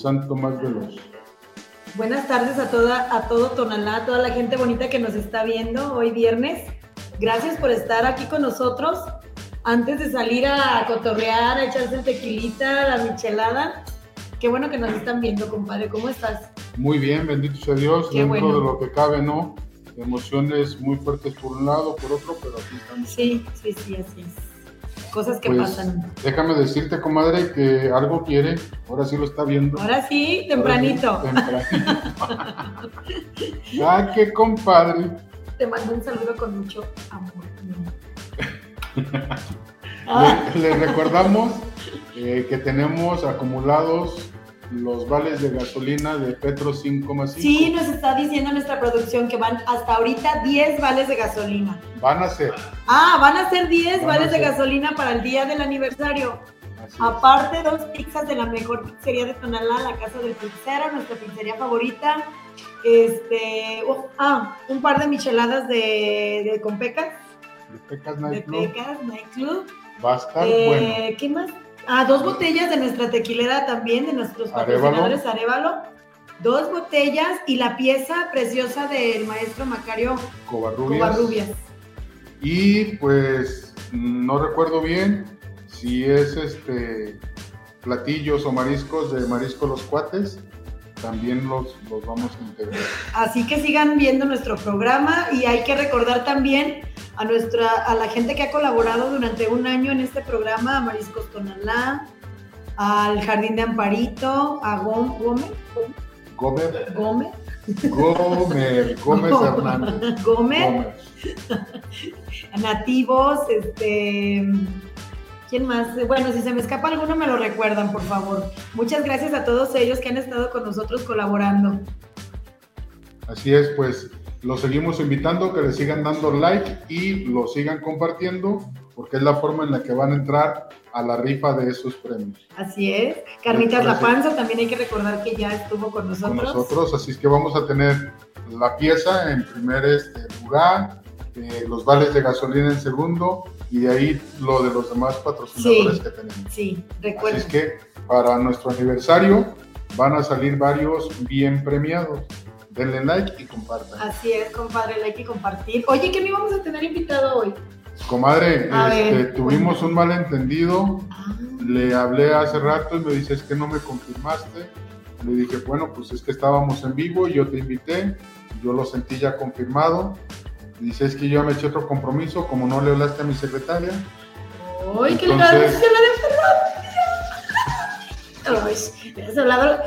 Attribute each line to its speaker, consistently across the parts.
Speaker 1: y del Santo más veloz.
Speaker 2: Buenas tardes a toda, a todo Tonalá, a toda la gente bonita que nos está viendo hoy viernes. Gracias por estar aquí con nosotros. Antes de salir a cotorrear, a echarse el tequilita, la michelada. Qué bueno que nos están viendo, compadre. ¿Cómo estás?
Speaker 1: Muy bien, bendito sea Dios,
Speaker 2: Qué
Speaker 1: dentro
Speaker 2: bueno.
Speaker 1: de lo que cabe, ¿no? Emociones muy fuertes por un lado, por otro, pero aquí estamos.
Speaker 2: Sí, sí, sí, así es. Cosas que
Speaker 1: Pues,
Speaker 2: pasan.
Speaker 1: Déjame decirte, comadre, que algo quiere, ahora sí lo está viendo.
Speaker 2: Ahora sí, tempranito.
Speaker 1: Ahora sí, tempranito. ¡Ah, qué compadre!
Speaker 2: Te mando un saludo con mucho amor.
Speaker 1: Le, le recordamos eh, que tenemos acumulados los vales de gasolina de Petro 5,5.
Speaker 2: sí, nos está diciendo nuestra producción que van hasta ahorita 10 vales de gasolina.
Speaker 1: Van a ser.
Speaker 2: Ah, van a ser 10
Speaker 1: Van a
Speaker 2: vales de gasolina para el día del aniversario.
Speaker 1: Así es.
Speaker 2: Aparte, dos pizzas de la mejor pizzería de Tonalá, la casa del pizzero, nuestra pizzería favorita. Este, oh, ah, un par de micheladas de, de con pecas,
Speaker 1: De Pecas
Speaker 2: de
Speaker 1: Night Club.
Speaker 2: pecas, nightclub.
Speaker 1: Va a estar
Speaker 2: Eh,
Speaker 1: bueno.
Speaker 2: ¿Qué más? Ah, dos botellas de nuestra tequilera también, de nuestros patrocinadores Arevalo. Dos botellas y la pieza preciosa del maestro Macario
Speaker 1: Covarrubias.
Speaker 2: Covarrubias.
Speaker 1: Y pues no recuerdo bien si es este platillos o mariscos de marisco los cuates. También los, los vamos a integrar.
Speaker 2: Así que sigan viendo nuestro programa y hay que recordar también a nuestra a la gente que ha colaborado durante un año en este programa, a Mariscos Tonalá, al Jardín de Amparito, a Gómez,
Speaker 1: Gómez,
Speaker 2: Gómez,
Speaker 1: Gómez, Gómez Hernández.
Speaker 2: Gómez,
Speaker 1: Gómez.
Speaker 2: Nativos, este ¿Quién más? Bueno, si se me escapa alguno me lo recuerdan, por favor. Muchas gracias a todos ellos que han estado con nosotros colaborando.
Speaker 1: Así es, pues los seguimos invitando que le sigan dando like y lo sigan compartiendo porque es la forma en la que van a entrar a la rifa de esos premios
Speaker 2: Así es. Carnitas La. Panza también hay que recordar que ya estuvo con nosotros.
Speaker 1: con nosotros. Así es que vamos a tener la pieza en primer este, lugar, eh, los vales de gasolina en segundo y de ahí lo de los demás patrocinadores
Speaker 2: Sí.
Speaker 1: que tenemos.
Speaker 2: Sí,
Speaker 1: Así
Speaker 2: recuerden.
Speaker 1: es que para nuestro aniversario van a salir varios bien premiados. Denle like y compartan.
Speaker 2: Así es, compadre, hay que compartir. Oye, ¿qué no íbamos a tener invitado hoy?
Speaker 1: Comadre, este, tuvimos un malentendido.
Speaker 2: Ah,
Speaker 1: Le hablé hace rato y me dice, es que no me confirmaste. Le dije, bueno, pues es que estábamos en vivo y yo te invité. Yo lo sentí ya confirmado. Dice, es que yo me eché otro compromiso, como no le hablaste a mi secretaria.
Speaker 2: ¡Ay, qué le
Speaker 1: Entonces-
Speaker 2: se la de Ay, le has hablado.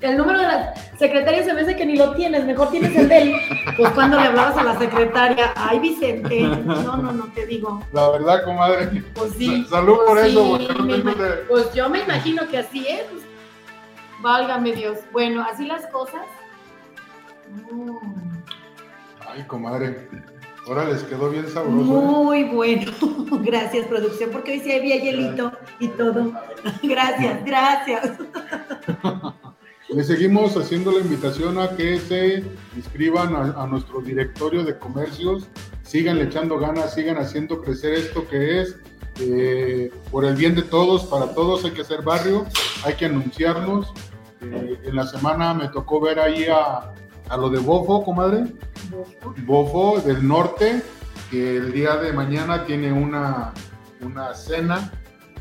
Speaker 2: El número de la secretaria se me hace que ni lo tienes, mejor tienes el de él. Pues cuando le hablabas a la secretaria, ay Vicente, no, no, no te digo.
Speaker 1: La verdad, comadre.
Speaker 2: Pues sí.
Speaker 1: Salud por
Speaker 2: pues
Speaker 1: eso, porque no
Speaker 2: me
Speaker 1: de-
Speaker 2: Pues yo me imagino que así es. pues, válgame Dios. Bueno, así las cosas. Mm.
Speaker 1: Ay, comadre. Ahora les quedó bien sabroso. ¿eh?
Speaker 2: Muy bueno. Gracias, producción, porque hoy sí había hielito y todo. Gracias, gracias.
Speaker 1: Le seguimos haciendo la invitación a que se inscriban a, a nuestro directorio de comercios, sigan echando ganas, sigan haciendo crecer esto que es eh, por el bien de todos, para todos hay que hacer barrio, hay que anunciarnos. Eh, en la semana me tocó ver ahí a, a lo de Bofo, comadre, Bofo del norte, que el día de mañana tiene una, una cena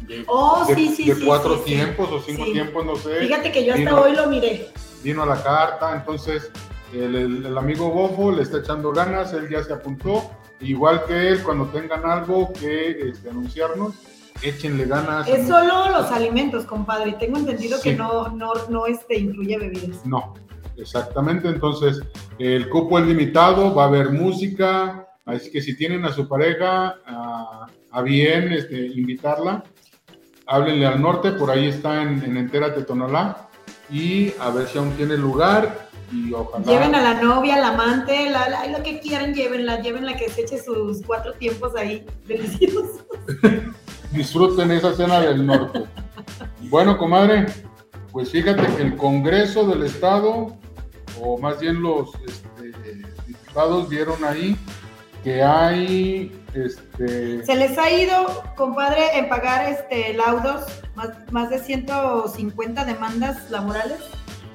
Speaker 1: de,
Speaker 2: Oh,
Speaker 1: de-
Speaker 2: sí, sí,
Speaker 1: de
Speaker 2: sí,
Speaker 1: cuatro tiempos o cinco tiempos, no sé
Speaker 2: Fíjate que yo hasta
Speaker 1: Vino.
Speaker 2: hoy lo miré.
Speaker 1: vino a la carta, entonces el, el- el amigo Bofo le está echando ganas, él ya se apuntó, igual que él, cuando tengan algo que este, anunciarnos, échenle ganas.
Speaker 2: Es solo los alimentos, compadre. Tengo entendido que no, no, no este, incluye bebidas.
Speaker 1: No, exactamente, entonces el cupo es limitado, va a haber música, así que si tienen a su pareja a, a bien este, invitarla, háblenle al norte, por ahí está en, en Entérate Tonalá, y a ver si aún tiene lugar y ojalá...
Speaker 2: Lleven a la novia, al amante, la, la- lo que quieran, llévenla, llévenla que se eche sus cuatro tiempos ahí deliciosos.
Speaker 1: disfruten esa cena del norte. Bueno, comadre, pues fíjate que el Congreso del Estado, o más bien los este, diputados, vieron ahí que hay, este...
Speaker 2: Se les ha ido, compadre, en pagar este laudos, más, más de 150 demandas laborales.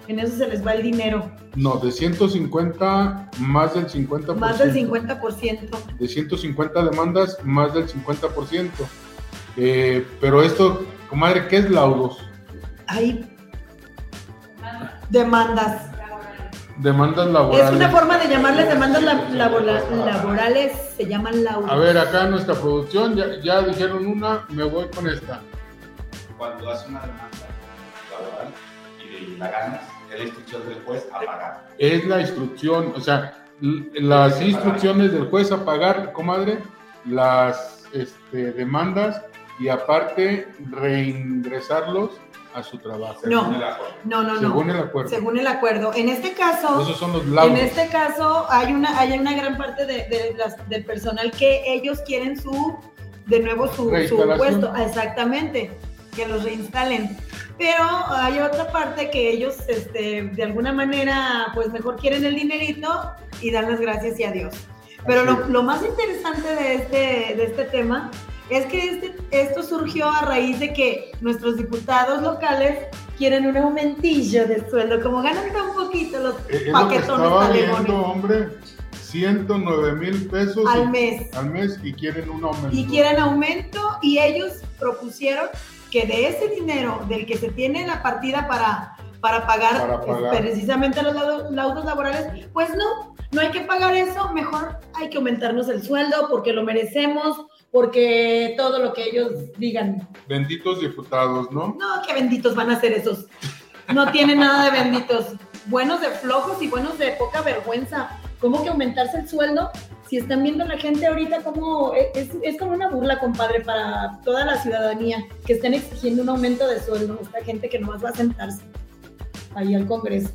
Speaker 2: En eso se les va el dinero.
Speaker 1: No, de 150, más del 50%.
Speaker 2: Más del 50%.
Speaker 1: De 150 demandas, más del 50%. Eh, pero esto, comadre, ¿qué es laudos?
Speaker 2: Hay demandas.
Speaker 1: Demandas laborales.
Speaker 2: Es una forma de llamarles demandas la- labora- laborales, se llaman laudos.
Speaker 1: A ver, acá nuestra producción, ya, ya dijeron una, me voy con esta.
Speaker 3: Cuando hace una demanda laboral y la ganas, es la instrucción del juez a pagar.
Speaker 1: Es la instrucción, o sea, las instrucciones del juez a pagar, comadre, las este, demandas y aparte reingresarlos a su trabajo.
Speaker 2: No.
Speaker 3: Según el acuerdo.
Speaker 2: No, no, no.
Speaker 1: Según el acuerdo.
Speaker 2: Según el acuerdo. En este caso,
Speaker 1: Esos son los laudos.
Speaker 2: en este caso hay una, hay una gran parte de, de las- del personal que ellos quieren su, de nuevo su, su puesto. Exactamente, que los reinstalen. Pero hay otra parte que ellos, este, de alguna manera, pues mejor quieren el dinerito y dan las gracias y adiós. Pero lo, lo más interesante de este, de este tema es que este, esto surgió a raíz de que nuestros diputados locales quieren un aumentillo de sueldo. Como ganan tan poquito los
Speaker 1: Eh, Es lo que
Speaker 2: paquetones
Speaker 1: estaba
Speaker 2: talegones
Speaker 1: viendo, hombre, 109 mil pesos
Speaker 2: al
Speaker 1: y-
Speaker 2: mes.
Speaker 1: al mes y quieren un aumento.
Speaker 2: Y quieren aumento y ellos propusieron que de ese dinero del que se tiene la partida para, para pagar,
Speaker 1: Para pagar.
Speaker 2: eh, precisamente los laudos laborales, pues no, no hay que pagar eso, mejor hay que aumentarnos el sueldo porque lo merecemos, porque todo lo que ellos digan.
Speaker 1: Benditos diputados, ¿no?
Speaker 2: No, qué benditos van a ser esos. No tienen nada de benditos. Buenos de flojos y buenos de poca vergüenza. ¿Cómo que aumentarse el sueldo? Si están viendo la gente ahorita como es, es como una burla, compadre, para toda la ciudadanía que estén exigiendo un aumento de sueldo. Esta gente que nomás va a sentarse ahí al Congreso.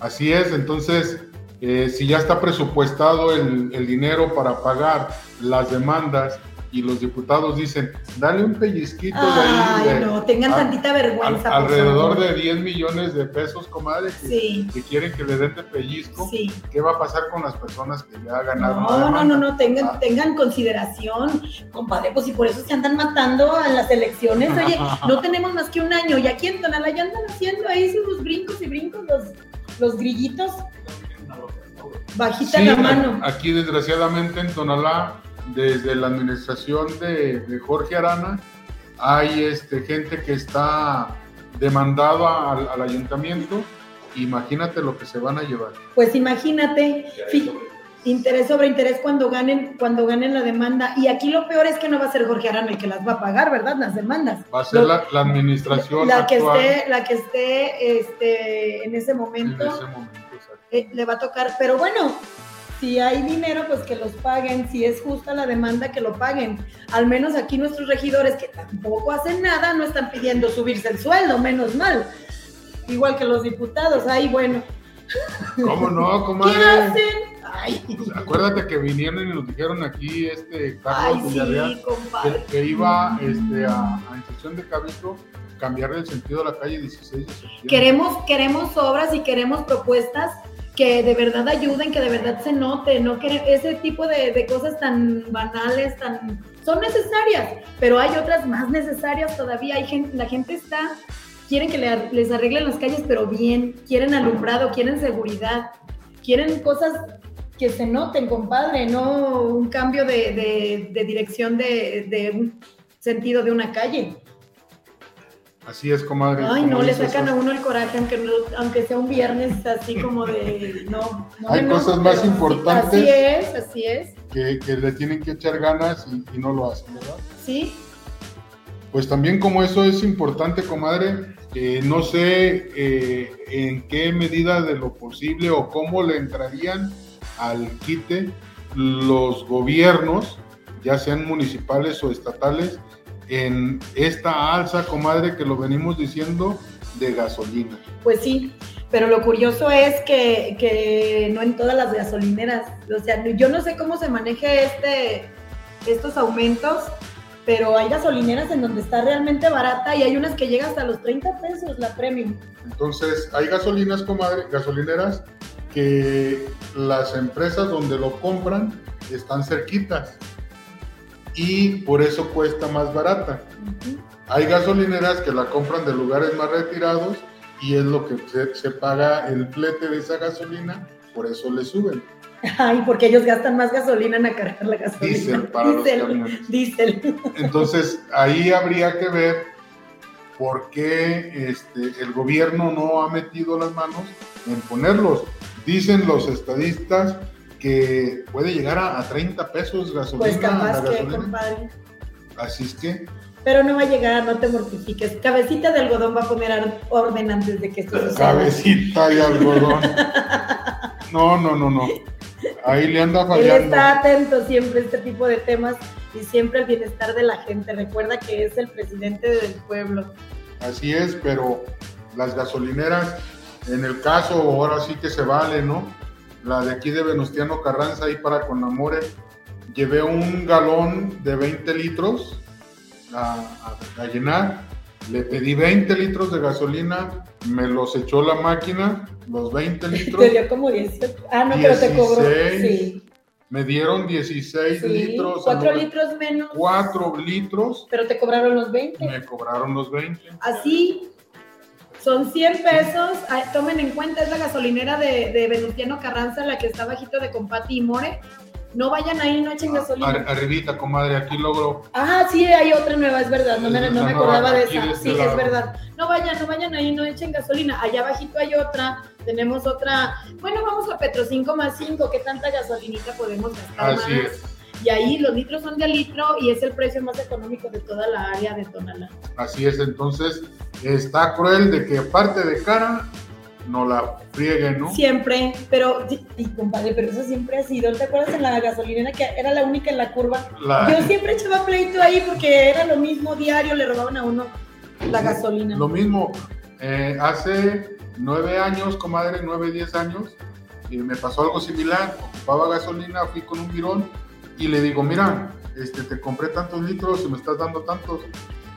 Speaker 1: Así es, entonces, eh, si ya está presupuestado el, el dinero para pagar las demandas y los diputados dicen, dale un pellizquito de ahí,
Speaker 2: Ay,
Speaker 1: de-
Speaker 2: no, tengan
Speaker 1: al-
Speaker 2: tantita vergüenza.
Speaker 1: alrededor de 10 millones de pesos, comadre, que,
Speaker 2: Sí,
Speaker 1: que quieren que le den de pellizco.
Speaker 2: sí.
Speaker 1: ¿Qué va a pasar con las personas que ya ganaron? la
Speaker 2: No, no, no, no, tengan,
Speaker 1: Ah.
Speaker 2: tengan consideración, compadre, pues si por eso se andan matando en las elecciones, oye, no tenemos más que un año y aquí en Tonalá ya andan haciendo ahí sus brincos y brincos los, los grillitos, bajita
Speaker 1: Sí,
Speaker 2: la mano.
Speaker 1: aquí desgraciadamente en Tonalá, desde la administración de, de Jorge Arana, hay este, gente que está demandado al, al ayuntamiento. Imagínate lo que se van a llevar.
Speaker 2: Pues imagínate, interés sobre interés cuando ganen, cuando ganen la demanda. Y aquí lo peor es que no va a ser Jorge Arana el que las va a pagar, ¿verdad? Las demandas.
Speaker 1: Va a ser
Speaker 2: Lo-
Speaker 1: la, la administración
Speaker 2: La que
Speaker 1: actual
Speaker 2: esté, la que esté este, en ese
Speaker 1: en
Speaker 2: momento.
Speaker 1: ese momento. exacto.
Speaker 2: eh, le va a tocar, pero bueno, si hay dinero, pues que los paguen, si es justa la demanda, que lo paguen. Al menos aquí nuestros regidores, que tampoco hacen nada, no están pidiendo subirse el sueldo, menos mal. Igual que los diputados, ay, bueno,
Speaker 1: ¿Cómo no,
Speaker 2: ¿qué
Speaker 1: comadre?
Speaker 2: hacen? Ay,
Speaker 1: Pues acuérdate que vinieron y nos dijeron aquí este Carlos Villarreal
Speaker 2: sí,
Speaker 1: que, que iba este, a, a instrucción de cabildo cambiar el sentido de la calle 16 de septiembre.
Speaker 2: Queremos, queremos obras y queremos propuestas que de verdad ayuden, que de verdad se note, no que ese tipo de, de cosas tan banales, tan son necesarias, pero hay otras más necesarias todavía. Hay gente, la gente está quieren que le- les arreglen las calles, pero bien, quieren alumbrado, quieren seguridad, quieren cosas que se noten, compadre, no un cambio de, de- dirección de, de un sentido de una calle.
Speaker 1: Así es, comadre.
Speaker 2: Ay,
Speaker 1: como
Speaker 2: no, le sacan a uno el coraje, aunque, no- aunque sea un viernes así como de... No, no
Speaker 1: Hay cosas más importantes.
Speaker 2: Así es, así es,
Speaker 1: que, que le tienen que echar ganas y, y no lo hacen, ¿verdad?
Speaker 2: sí.
Speaker 1: Pues también como eso es importante, comadre, eh, no sé eh, en qué medida de lo posible o cómo le entrarían al quite los gobiernos, ya sean municipales o estatales, en esta alza, comadre, que lo venimos diciendo de gasolina.
Speaker 2: Pues sí, pero lo curioso es que, que no en todas las gasolineras, o sea, yo no sé cómo se maneje este, estos aumentos, pero hay gasolineras en donde está realmente barata y hay unas que llegan hasta los 30 pesos la premium.
Speaker 1: Entonces, hay gasolinas, comadre, gasolineras que las empresas donde lo compran están cerquitas y por eso cuesta más barata.
Speaker 2: Ujú.
Speaker 1: Hay gasolineras que la compran de lugares más retirados y es lo que se, se paga el flete de esa gasolina, por eso le suben.
Speaker 2: Ay, porque ellos gastan más gasolina en cargar la gasolina.
Speaker 1: Diésel para los
Speaker 2: Diésel,
Speaker 1: camiones.
Speaker 2: diésel.
Speaker 1: Entonces, ahí habría que ver por qué este, el gobierno no ha metido las manos en ponerlos. Dicen los estadistas que puede llegar a, a 30 pesos gasolina.
Speaker 2: Pues capaz que,
Speaker 1: gasolina.
Speaker 2: compadre.
Speaker 1: Así es que,
Speaker 2: Pero no va a llegar, no te mortifiques. Cabecita de algodón va a poner orden antes de que esto suceda.
Speaker 1: cabecita y algodón. No, no, no, no. Ahí le anda
Speaker 2: Él
Speaker 1: fallando.
Speaker 2: está atento siempre a este tipo de temas y siempre al bienestar de la gente. Recuerda que es el presidente del pueblo.
Speaker 1: Así es, pero las gasolineras, en el caso, ahora sí que se vale, ¿no? La de aquí de Venustiano Carranza, ahí para Conamore, llevé un galón de 20 litros a, a- a llenar, le pedí 20 litros de gasolina, me los echó la máquina, los 20 litros,
Speaker 2: Te dio como 18. Ah, no, pero te cobró.
Speaker 1: 16
Speaker 2: Sí.
Speaker 1: me dieron 16
Speaker 2: sí.
Speaker 1: litros,
Speaker 2: 4 litros menos.
Speaker 1: 4 litros,
Speaker 2: Pero te cobraron los 20.
Speaker 1: me cobraron los 20.
Speaker 2: Así son 100 pesos. Ay, tomen en cuenta, es la gasolinera de, de Venustiano Carranza, la que está bajito de Compati y More. No vayan ahí, no echen gasolina.
Speaker 1: Ar- arribita, comadre, aquí logro
Speaker 2: Ah, sí, hay otra nueva, es verdad. No me, no me acordaba de esa.
Speaker 1: este
Speaker 2: sí, es verdad. No vayan, no vayan ahí, no echen gasolina. Allá abajito hay otra. Tenemos otra. Bueno, vamos a Petro 5 más 5. ¿Qué tanta gasolinita podemos gastar
Speaker 1: Así
Speaker 2: más?
Speaker 1: es,
Speaker 2: Y ahí los litros son de litro y es el precio más económico de toda la área de Tonalá.
Speaker 1: así es. Entonces, está cruel de que aparte de cara, no la frieguen, ¿no?
Speaker 2: Siempre, pero, y, compadre, pero eso siempre ha sido. ¿Te acuerdas en la gasolinera que era la única en la curva?
Speaker 1: La-
Speaker 2: Yo siempre echaba pleito ahí porque era lo mismo diario, le robaban a uno la gasolina.
Speaker 1: lo mismo, eh, hace nueve años, comadre, nueve, diez años, y me pasó algo similar. Ocupaba gasolina, fui con un virón y le digo, mira, este, te compré tantos litros y me estás dando tantos.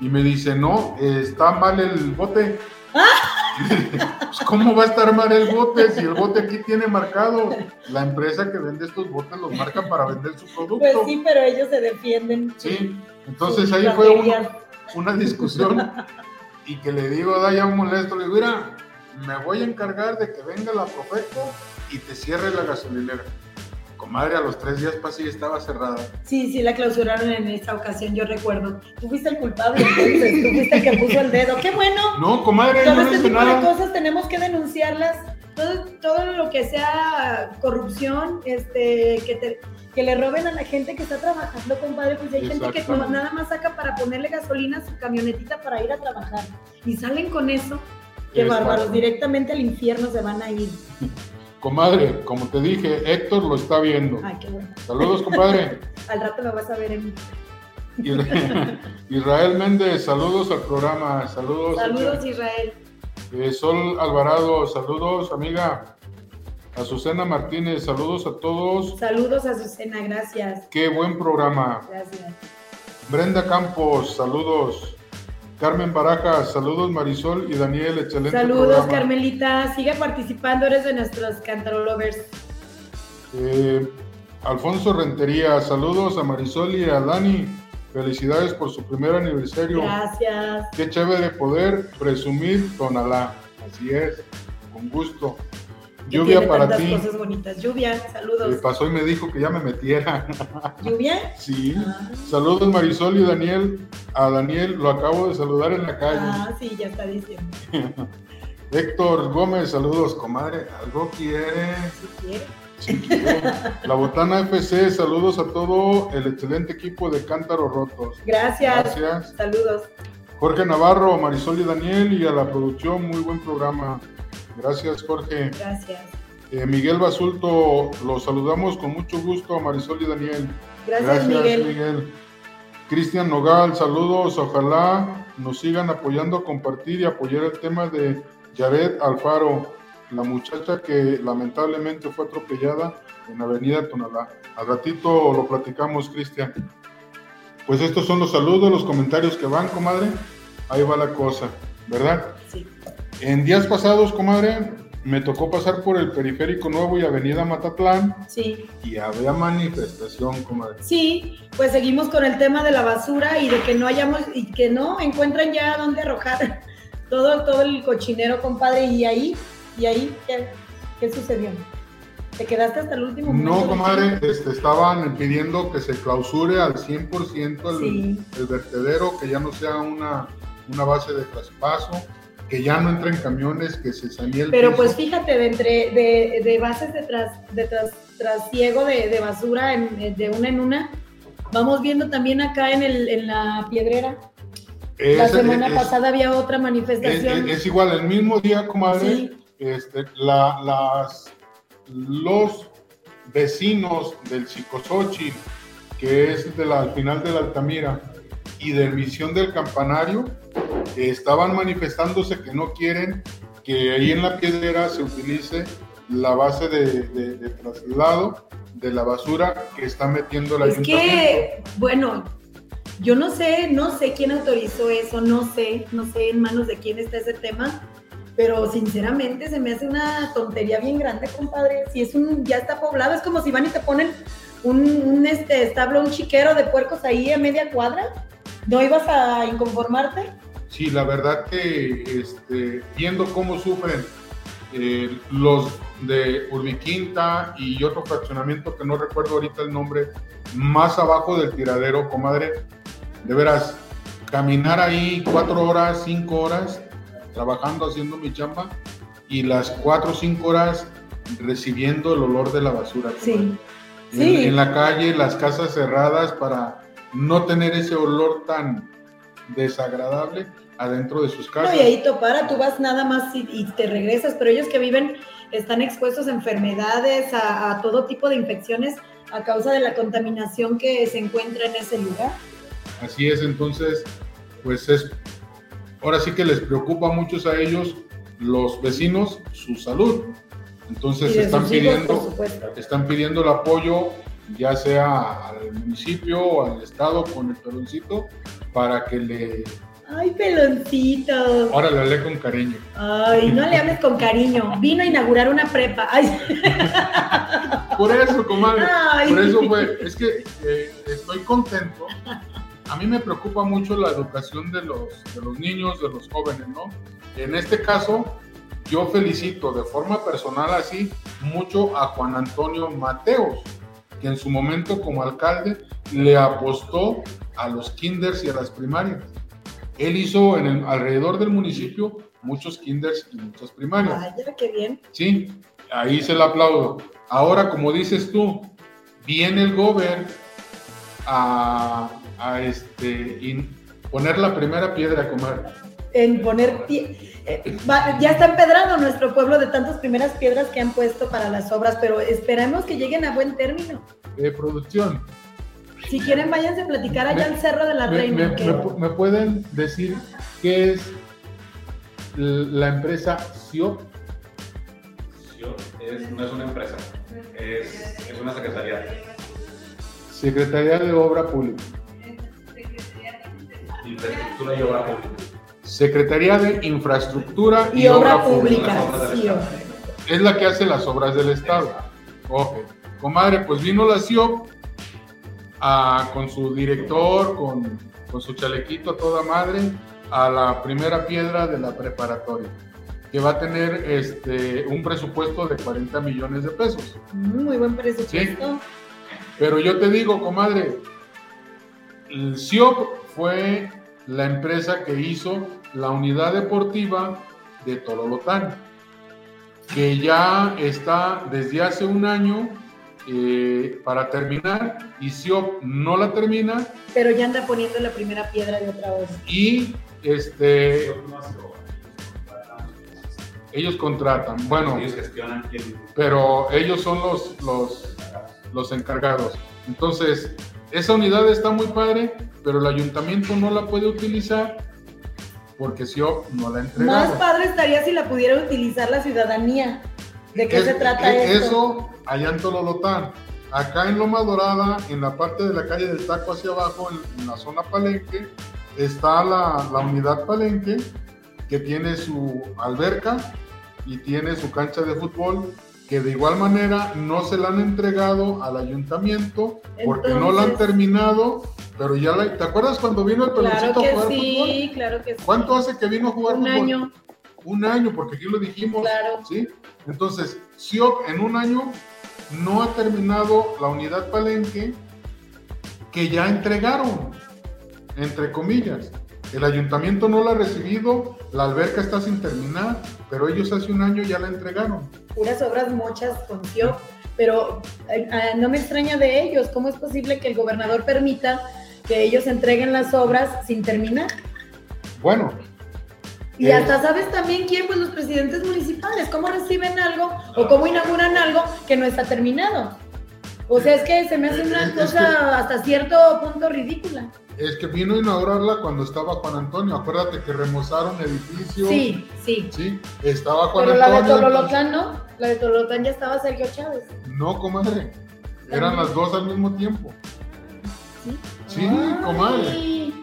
Speaker 1: Y me dice, no, está mal el bote. Pues, ¿Cómo va a estar mal el bote si el bote aquí tiene marcado? La empresa que vende estos botes los marca para vender su producto.
Speaker 2: Pues sí, pero ellos se defienden.
Speaker 1: Sí, entonces ahí fue un-
Speaker 2: estrategias.
Speaker 1: una discusión y que le digo, da ya molesto, le digo, mira, me voy a encargar de que venga la Profeco y te cierre la gasolinera. Comadre, a los tres días pasé y estaba cerrada.
Speaker 2: Sí, sí, la clausuraron en esa ocasión, yo recuerdo. Tú fuiste el culpable, entonces. Tú fuiste el que puso el dedo. ¡Qué bueno!
Speaker 1: No, comadre,
Speaker 2: Todo
Speaker 1: no
Speaker 2: este tipo de
Speaker 1: nada.
Speaker 2: cosas tenemos que denunciarlas. Todo, todo lo que sea corrupción, este, que, te- que le roben a la gente que está trabajando, compadre. Pues hay gente que nada más saca para ponerle gasolina a su camionetita para ir a trabajar. Y salen con eso. Qué bárbaros, directamente al infierno se van a ir.
Speaker 1: Comadre, como te dije, Héctor lo está viendo.
Speaker 2: Ay, qué bueno.
Speaker 1: Saludos, compadre.
Speaker 2: Al rato me vas a ver en...
Speaker 1: Isra- Israel Méndez, saludos al programa. Saludos.
Speaker 2: Saludos, Israel.
Speaker 1: Eh, Sol Alvarado, saludos, amiga. Azucena Martínez, saludos a todos.
Speaker 2: Saludos a Azucena, gracias.
Speaker 1: Qué buen programa.
Speaker 2: Gracias.
Speaker 1: Brenda Campos, saludos. Carmen Barajas, saludos Marisol y Daniel, excelente
Speaker 2: Saludos,
Speaker 1: programa.
Speaker 2: Carmelita. Sigue participando, eres de nuestros cantarolovers.
Speaker 1: Eh, Alfonso Rentería, saludos a Marisol y a Dani. Felicidades por su primer aniversario.
Speaker 2: Gracias.
Speaker 1: Qué chévere poder presumir Tonalá. Así es, con gusto.
Speaker 2: Que
Speaker 1: Lluvia
Speaker 2: tiene
Speaker 1: para ti.
Speaker 2: cosas bonitas. Lluvia,
Speaker 1: Eh,
Speaker 2: saludos.
Speaker 1: pasó y me dijo que ya me metiera.
Speaker 2: ¿Lluvia?
Speaker 1: Sí.
Speaker 2: Ah,
Speaker 1: Saludos Marisol y Daniel. A Daniel lo acabo de saludar en la calle.
Speaker 2: ah, sí, ya está diciendo.
Speaker 1: Héctor Gómez, saludos, comadre. ¿Algo quiere?
Speaker 2: Si quiere.
Speaker 1: Sí, quiere. La Botana FC, saludos a todo el excelente equipo de Cántaros Rotos.
Speaker 2: Gracias.
Speaker 1: Gracias.
Speaker 2: Saludos.
Speaker 1: Jorge Navarro, Marisol y Daniel y a la producción, muy buen programa. Gracias, Jorge.
Speaker 2: Gracias.
Speaker 1: Eh, Miguel Basulto, los saludamos con mucho gusto a Marisol y Daniel.
Speaker 2: Gracias, Miguel.
Speaker 1: Cristian Nogal, saludos. Ojalá nos sigan apoyando, compartir y apoyar el tema de Jared Alfaro, la muchacha que lamentablemente fue atropellada en Avenida Tonalá. Al ratito lo platicamos, Cristian. Pues estos son los saludos, los comentarios que van, comadre. Ahí va la cosa, ¿verdad? En días pasados, comadre, me tocó pasar por el Periférico Nuevo y Avenida Matatlán
Speaker 2: Sí.
Speaker 1: y había manifestación, comadre.
Speaker 2: Sí, pues seguimos con el tema de la basura y de que no hayamos y que no encuentran ya dónde arrojar todo, todo el cochinero, compadre. Y ahí, y ahí, ¿qué, qué sucedió? ¿Te quedaste hasta el último momento?
Speaker 1: No, comadre, este, estaban pidiendo que se clausure al 100% el,
Speaker 2: Sí.
Speaker 1: el vertedero, que ya no sea una, una base de traspaso, que ya no entren camiones, que se salie el
Speaker 2: Pero
Speaker 1: piso.
Speaker 2: pues fíjate, de, entre, de, de bases de, tras, de tras, trasiego de, de basura en- de una en una, vamos viendo también acá en, el, en la piedrera. la semana
Speaker 1: es-
Speaker 2: pasada había otra
Speaker 1: es,
Speaker 2: manifestación.
Speaker 1: es- es igual, el mismo día, comadre,
Speaker 2: Sí.
Speaker 1: este, la- las, los vecinos del Chicosochi, que es de la, al final de la Altamira, y de Misión del Campanario, estaban manifestándose que no quieren que ahí en la piedrera se utilice la base de, de- de traslado de la basura que está metiendo el
Speaker 2: Es que, bueno, yo no sé, no sé quién autorizó eso, no sé, no sé en manos de quién está ese tema, pero sinceramente se me hace una tontería bien grande, compadre. Si es un, ya está poblado, es como si van y te ponen un, un, este, establo, un chiquero de puercos ahí a media cuadra. ¿No ibas a inconformarte?
Speaker 1: Sí, la verdad que este, viendo cómo sufren eh, los de Urbiquinta y otro fraccionamiento que no recuerdo ahorita el nombre, más abajo del tiradero, comadre, de veras, caminar ahí cuatro horas, cinco horas, trabajando, haciendo mi chamba, y las cuatro o cinco horas recibiendo el olor de la basura.
Speaker 2: Sí.
Speaker 1: En,
Speaker 2: Sí.
Speaker 1: en la calle, las casas cerradas para no tener ese olor tan desagradable adentro de sus
Speaker 2: No,
Speaker 1: casas.
Speaker 2: y ahí topara, tú vas nada más y, y te regresas, pero ellos que viven están expuestos a enfermedades, a, a todo tipo de infecciones a causa de la contaminación que se encuentra en ese lugar.
Speaker 1: Así es, entonces, pues es, ahora sí que les preocupa mucho a ellos, los vecinos, su salud. Entonces están
Speaker 2: hijos,
Speaker 1: pidiendo, están pidiendo el apoyo, ya sea al municipio o al estado con el peloncito, para que le,
Speaker 2: Ay, peloncito.
Speaker 1: ahora le hablé con cariño.
Speaker 2: Ay, no le hables con cariño. Vino a inaugurar una prepa. Ay,
Speaker 1: Por eso, comadre.
Speaker 2: ay.
Speaker 1: Por eso, fue, es que eh, estoy contento. A mí me preocupa mucho la educación de los, de los niños, de los jóvenes, ¿no? En este caso, yo felicito de forma personal así mucho a Juan Antonio Mateos, que en su momento como alcalde le apostó a los kinders y a las primarias. Él hizo en el, alrededor del municipio muchos kinders y muchas primarias.
Speaker 2: Vaya, qué bien.
Speaker 1: Sí, ahí se le aplaudo. Ahora, como dices tú, viene el gober a, a este, in- poner la primera piedra a comer.
Speaker 2: En poner pie. Eh, va- ya está empedrado nuestro pueblo de tantas primeras piedras que han puesto para las obras, pero esperemos que lleguen a buen término.
Speaker 1: de producción.
Speaker 2: Si quieren, váyanse a platicar allá
Speaker 1: Me-
Speaker 2: al Cerro de la
Speaker 1: ¿Me,
Speaker 2: Reina.
Speaker 1: me-
Speaker 2: que-
Speaker 1: me pu- me pueden decir qué es la empresa SIOP?
Speaker 3: Es- no es una empresa, es, es una secretaría.
Speaker 1: Secretaría de Obra Pública.
Speaker 3: Infraestructura y obra pública.
Speaker 1: Secretaría de Infraestructura
Speaker 2: y, obra pública. Sí,
Speaker 3: Estado.
Speaker 1: Es la que hace las obras del Estado. Ok. Comadre, pues vino la CIOP a- con su director, con, con su chalequito a toda madre, a la primera piedra de la preparatoria, que va a tener este, un presupuesto de 40 millones de pesos.
Speaker 2: Muy buen presupuesto.
Speaker 1: Pero yo te digo, comadre, el CIOP fue la empresa que hizo la unidad deportiva de Tololotán, que ya está desde hace un año eh, para terminar y CIOP no la termina
Speaker 2: Pero ya anda poniendo la primera piedra de otra obra.
Speaker 1: y este, ellos contratan. Bueno,
Speaker 3: Ellos gestionan quién.
Speaker 1: pero ellos son los, los, los encargados. Entonces, esa unidad está muy padre, pero el ayuntamiento no la puede utilizar porque SIOP no la ha
Speaker 2: Más padre estaría si la pudiera utilizar la ciudadanía. ¿De qué
Speaker 1: Es-
Speaker 2: se trata
Speaker 1: e-
Speaker 2: esto?
Speaker 1: Eso allá en Tololotán. Acá en Loma Dorada, en la parte de la calle del Taco hacia abajo, en, en la zona Palenque, está la, la unidad Palenque, que tiene su alberca y tiene su cancha de fútbol que de igual manera no se la han entregado al ayuntamiento porque no la han terminado, pero ya la... ¿Te acuerdas cuando vino el
Speaker 2: Claro
Speaker 1: peloncito a
Speaker 2: que
Speaker 1: jugar
Speaker 2: sí,
Speaker 1: fútbol?
Speaker 2: claro que sí.
Speaker 1: ¿Cuánto hace que vino a jugar
Speaker 2: Un
Speaker 1: fútbol?
Speaker 2: año,
Speaker 1: Un año, porque aquí lo dijimos.
Speaker 2: claro.
Speaker 1: ¿sí? Entonces, CIOP en un año no ha terminado la unidad palenque que ya entregaron, entre comillas. El ayuntamiento no la ha recibido, la alberca está sin terminar, pero ellos hace un año ya la entregaron.
Speaker 2: puras obras mochas con pero eh, eh, no me extraña de ellos. ¿Cómo es posible que el gobernador permita que ellos entreguen las obras sin terminar?
Speaker 1: Bueno,
Speaker 2: Y
Speaker 1: Eh.
Speaker 2: hasta sabes también quién, pues los presidentes municipales, cómo reciben algo o cómo inauguran algo que no está terminado. O sea, es que se me hace una cosa hasta cierto punto ridícula.
Speaker 1: Es que vino a inaugurarla cuando estaba Juan Antonio. Acuérdate que remozaron edificio.
Speaker 2: Sí, sí.
Speaker 1: Sí, estaba Juan
Speaker 2: Pero la de
Speaker 1: Antonio.
Speaker 2: Tololotán no, la de Tololotán ya estaba Sergio Chávez.
Speaker 1: No, comadre. Eran
Speaker 2: También.
Speaker 1: las dos al mismo tiempo.
Speaker 2: Sí,
Speaker 1: Sí,
Speaker 2: Ay,
Speaker 1: comadre.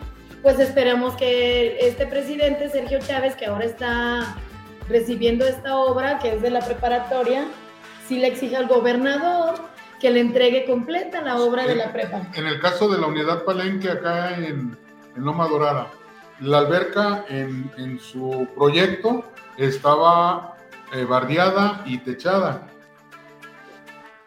Speaker 2: Pues esperamos que este presidente, Sergio Chávez, que ahora está recibiendo esta obra, que es de la preparatoria, sí le exija al gobernador que le entregue completa la obra de la prepa.
Speaker 1: En el caso de la unidad Palenque acá en, en Loma Dorada, la alberca en, en su proyecto estaba eh, bardeada y techada.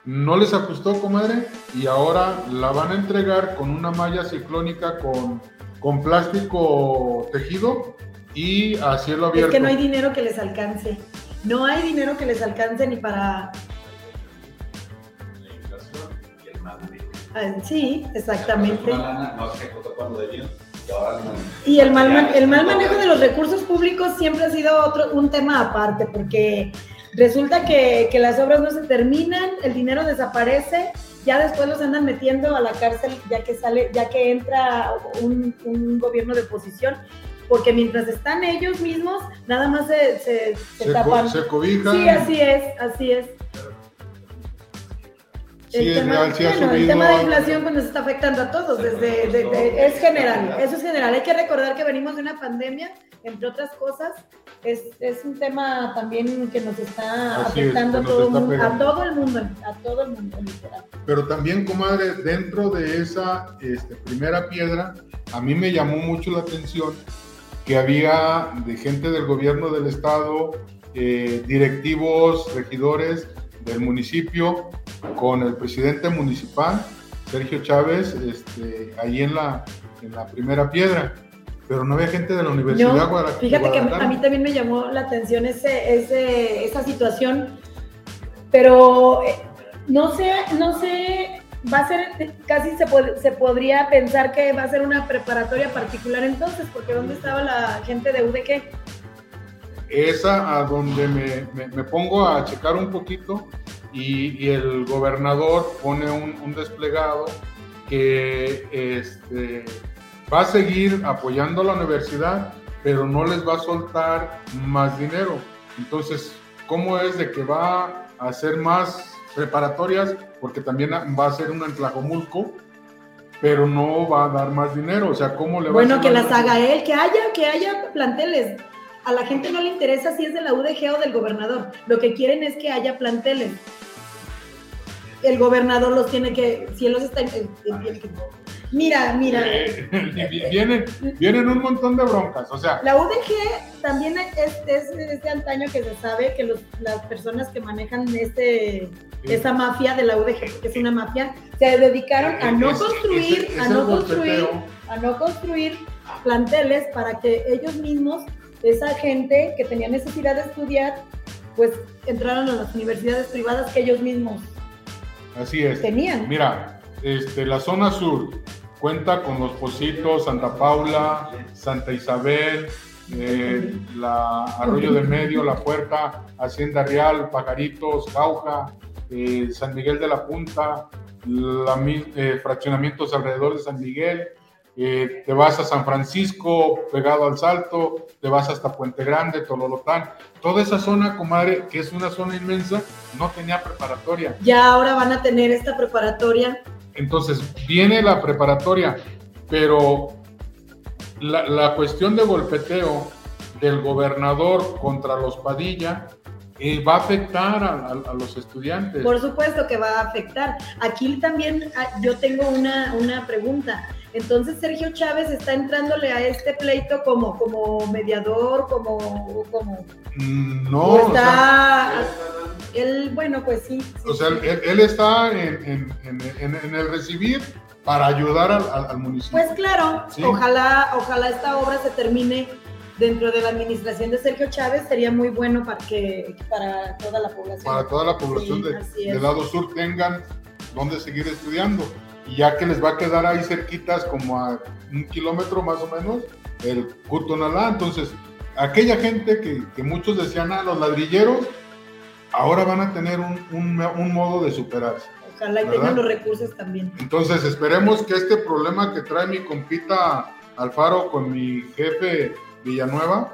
Speaker 1: No les ajustó, comadre, y ahora la van a entregar con una malla ciclónica con, con plástico tejido y a cielo
Speaker 2: Es
Speaker 1: abierto.
Speaker 2: que no hay dinero que les alcance. No hay dinero que les alcance ni para... Sí, exactamente.
Speaker 3: Y
Speaker 2: el mal, man- el mal manejo de los recursos públicos siempre ha sido otro, un tema aparte, porque resulta que, que las obras no se terminan, el dinero desaparece, ya después los andan metiendo a la cárcel ya que sale, ya que entra un, un gobierno de oposición, porque mientras están ellos mismos, nada más se, se, se
Speaker 1: se, co-
Speaker 2: tapan.
Speaker 1: se cobijan.
Speaker 2: Sí, así es, así es.
Speaker 1: Sí,
Speaker 2: el,
Speaker 1: es
Speaker 2: tema,
Speaker 1: real, sí ha
Speaker 2: bueno, el tema de inflación pues, nos está afectando a todos, desde, de- de- es general, eso es general. Hay que recordar que venimos de una pandemia, entre otras cosas, es, es un tema también que nos está
Speaker 1: Así es,
Speaker 2: afectando a,
Speaker 1: nos
Speaker 2: todo,
Speaker 1: está
Speaker 2: mundo, a todo el mundo, a todo el mundo, literal.
Speaker 1: Pero también, comadre, dentro de esa este, primera piedra, a mí me llamó mucho la atención que había de gente del gobierno del estado, eh, directivos, regidores del municipio, con el presidente municipal, Sergio Chávez, este, ahí en la, en la primera piedra. Pero no había gente de la Universidad
Speaker 2: No,
Speaker 1: Guara-
Speaker 2: Fíjate que
Speaker 1: Guadalajara.
Speaker 2: a mí también me llamó la atención ese, ese, esa situación, pero eh, no sé, no sé, va a ser, casi se, pod- se podría pensar que va a ser una preparatoria particular entonces, porque ¿dónde estaba la gente de UDG?
Speaker 1: Esa a donde me, me- me pongo a checar un poquito y, y el gobernador pone un, un desplegado que este, va a seguir apoyando a la universidad, pero no les va a soltar más dinero. Entonces, ¿cómo es de que va a hacer más preparatorias? Porque también va a ser una en Tlajomulco, pero no va a dar más dinero. O sea, ¿cómo le va a
Speaker 2: Bueno, que las haga él, que haya, que haya planteles. A la gente no le interesa si es de la UDG o del gobernador. Lo que quieren es que haya planteles. El gobernador los tiene que, si él los está, Mira, mira,
Speaker 1: vienen, vienen un montón de broncas. O sea,
Speaker 2: La UDG también es, es, es de antaño que se sabe que los- las personas que manejan este, esa mafia de la UDG, que es una mafia, se dedicaron a no
Speaker 1: Es-
Speaker 2: construir, a no construir, a no construir planteles para que ellos mismos, esa gente que tenía necesidad de estudiar, pues entraran a las universidades privadas que ellos mismos
Speaker 1: Así es.
Speaker 2: tenían.
Speaker 1: Mira, este, la zona sur cuenta con los Pocitos, Santa Paula, Santa Isabel, eh, la Arroyo de Medio, La Puerta, Hacienda Real, Pajaritos, Jauja, eh, San Miguel de la Punta, la eh, fraccionamientos alrededor de San Miguel. Eh, te vas a San Francisco, pegado al Salto, te vas hasta Puente Grande, Tololotán. Toda esa zona, comadre, que es una zona inmensa, no tenía preparatoria.
Speaker 2: Ya ahora van a tener esta preparatoria.
Speaker 1: Entonces, viene la preparatoria, pero la, la cuestión de golpeteo del gobernador contra los Padilla eh, va a afectar a, a- a los estudiantes.
Speaker 2: Por supuesto que va a afectar. Aquí también ah, yo tengo una, una pregunta. Entonces Sergio Chávez está entrándole a este pleito como, como mediador, como, como
Speaker 1: Mm, no,
Speaker 2: o
Speaker 1: o sea,
Speaker 2: está él, bueno, pues sí. sí,
Speaker 1: o sea, él, él está en, en- en- en- en el recibir para ayudar al, al- al municipio.
Speaker 2: Pues claro,
Speaker 1: Sí.
Speaker 2: ojalá, ojalá esta obra se termine dentro de la administración de Sergio Chávez, sería muy bueno para que para toda la población.
Speaker 1: para toda la población
Speaker 2: Sí,
Speaker 1: de- del lado sur tengan donde seguir estudiando. Y ya que les va a quedar ahí cerquitas, como a un kilómetro más o menos, el Cutonalá. Entonces, aquella gente que, que muchos decían, a los ladrilleros, ahora van a tener un, un- un modo de superarse.
Speaker 2: Ojalá y tengan los recursos también.
Speaker 1: Entonces, esperemos que este problema que trae mi compita Alfaro con mi jefe Villanueva,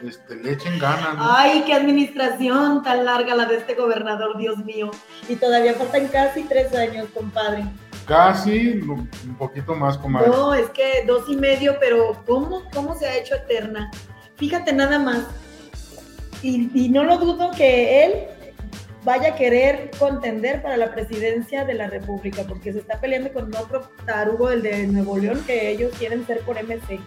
Speaker 1: este, le echen ganas. ¿no?
Speaker 2: Ay, qué administración tan larga la de este gobernador, Dios mío. Y todavía faltan casi tres años, compadre.
Speaker 1: Casi, un poquito más, comadre.
Speaker 2: No, es que dos y medio, pero ¿cómo, cómo se ha hecho eterna? Fíjate nada más. Y, y no lo dudo que él vaya a querer contender para la presidencia de la República, porque se está peleando con otro tarugo, el de Nuevo León, que ellos quieren ser por MC.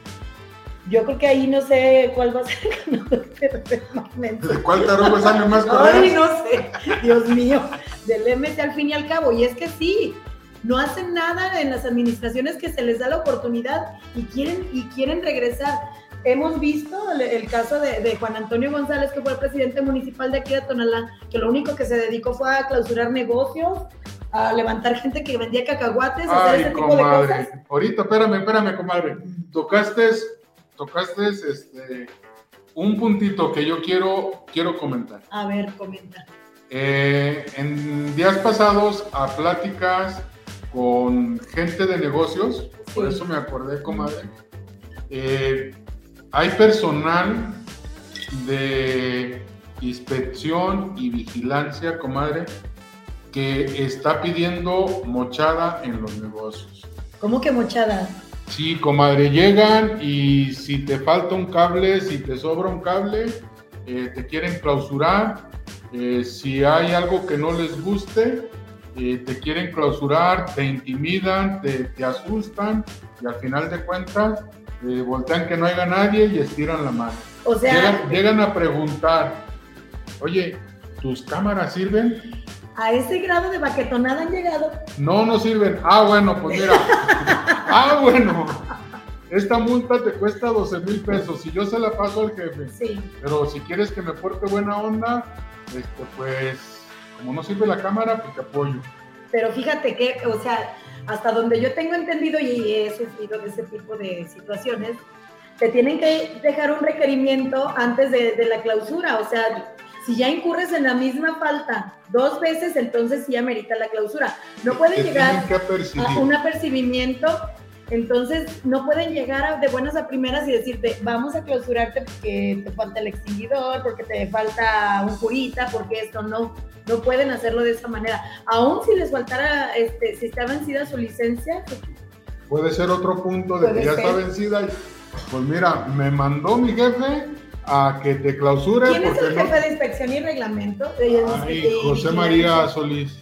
Speaker 2: Yo creo que ahí no sé cuál va a ser el.
Speaker 1: ¿De cuál tarugo sale más
Speaker 2: Ay,
Speaker 1: correas?
Speaker 2: no sé, Dios mío, del MC al fin y al cabo. Y es que sí, no hacen nada en las administraciones que se les da la oportunidad y quieren, y quieren regresar. Hemos visto el, el caso de, de Juan Antonio González, que fue el presidente municipal de aquí de Tonalá, que lo único que se dedicó fue a clausurar negocios, a levantar gente que vendía cacahuates, a hacer ese
Speaker 1: Ay,
Speaker 2: tipo de cosas.
Speaker 1: comadre. Ahorita, espérame, espérame, comadre. Tocaste, tocaste este, un puntito que yo quiero, quiero comentar.
Speaker 2: A ver, comenta.
Speaker 1: Eh, en días pasados, a pláticas con gente de negocios, por eso me acordé, comadre. eh, hay personal de inspección y vigilancia, comadre, que está pidiendo mochada en los negocios.
Speaker 2: ¿Cómo que mochada?
Speaker 1: Sí, comadre, llegan y si te falta un cable, si te sobra un cable, eh, te quieren clausurar. Eh, si hay algo que no les guste, eh, te quieren clausurar, te intimidan, te, te asustan y al final de cuentas eh, voltean que no haya nadie y estiran la mano.
Speaker 2: O sea,
Speaker 1: Llegan, llegan a preguntar, oye, ¿tus cámaras sirven?
Speaker 2: a ese grado de baquetonada han llegado.
Speaker 1: No, no sirven. Ah, bueno, pues mira. ah, bueno. Esta multa te cuesta 12 mil pesos y yo se la paso al jefe.
Speaker 2: Sí.
Speaker 1: Pero si quieres que me porte buena onda, este, pues, como no sirve la cámara, pues te apoyo.
Speaker 2: Pero fíjate que, o sea, hasta donde yo tengo entendido y he sufrido de ese tipo de situaciones, te tienen que dejar un requerimiento antes de, de la clausura. O sea, si ya incurres en la misma falta dos veces, entonces sí amerita la clausura. No pueden
Speaker 1: Te
Speaker 2: llegar a un apercibimiento, entonces no pueden llegar a- de buenas a primeras y decirte, vamos a clausurarte porque te falta el extinguidor, porque te falta un curita, porque esto no, no pueden hacerlo de esa manera. Aún si les faltara, este, si está vencida su licencia,
Speaker 1: Puede ser otro punto de que ya
Speaker 2: ser.
Speaker 1: está vencida. y, Pues mira, me mandó mi jefe a que te clausure
Speaker 2: ¿quién es el
Speaker 1: no.
Speaker 2: jefe de inspección y reglamento?
Speaker 1: Ay, José María Solís.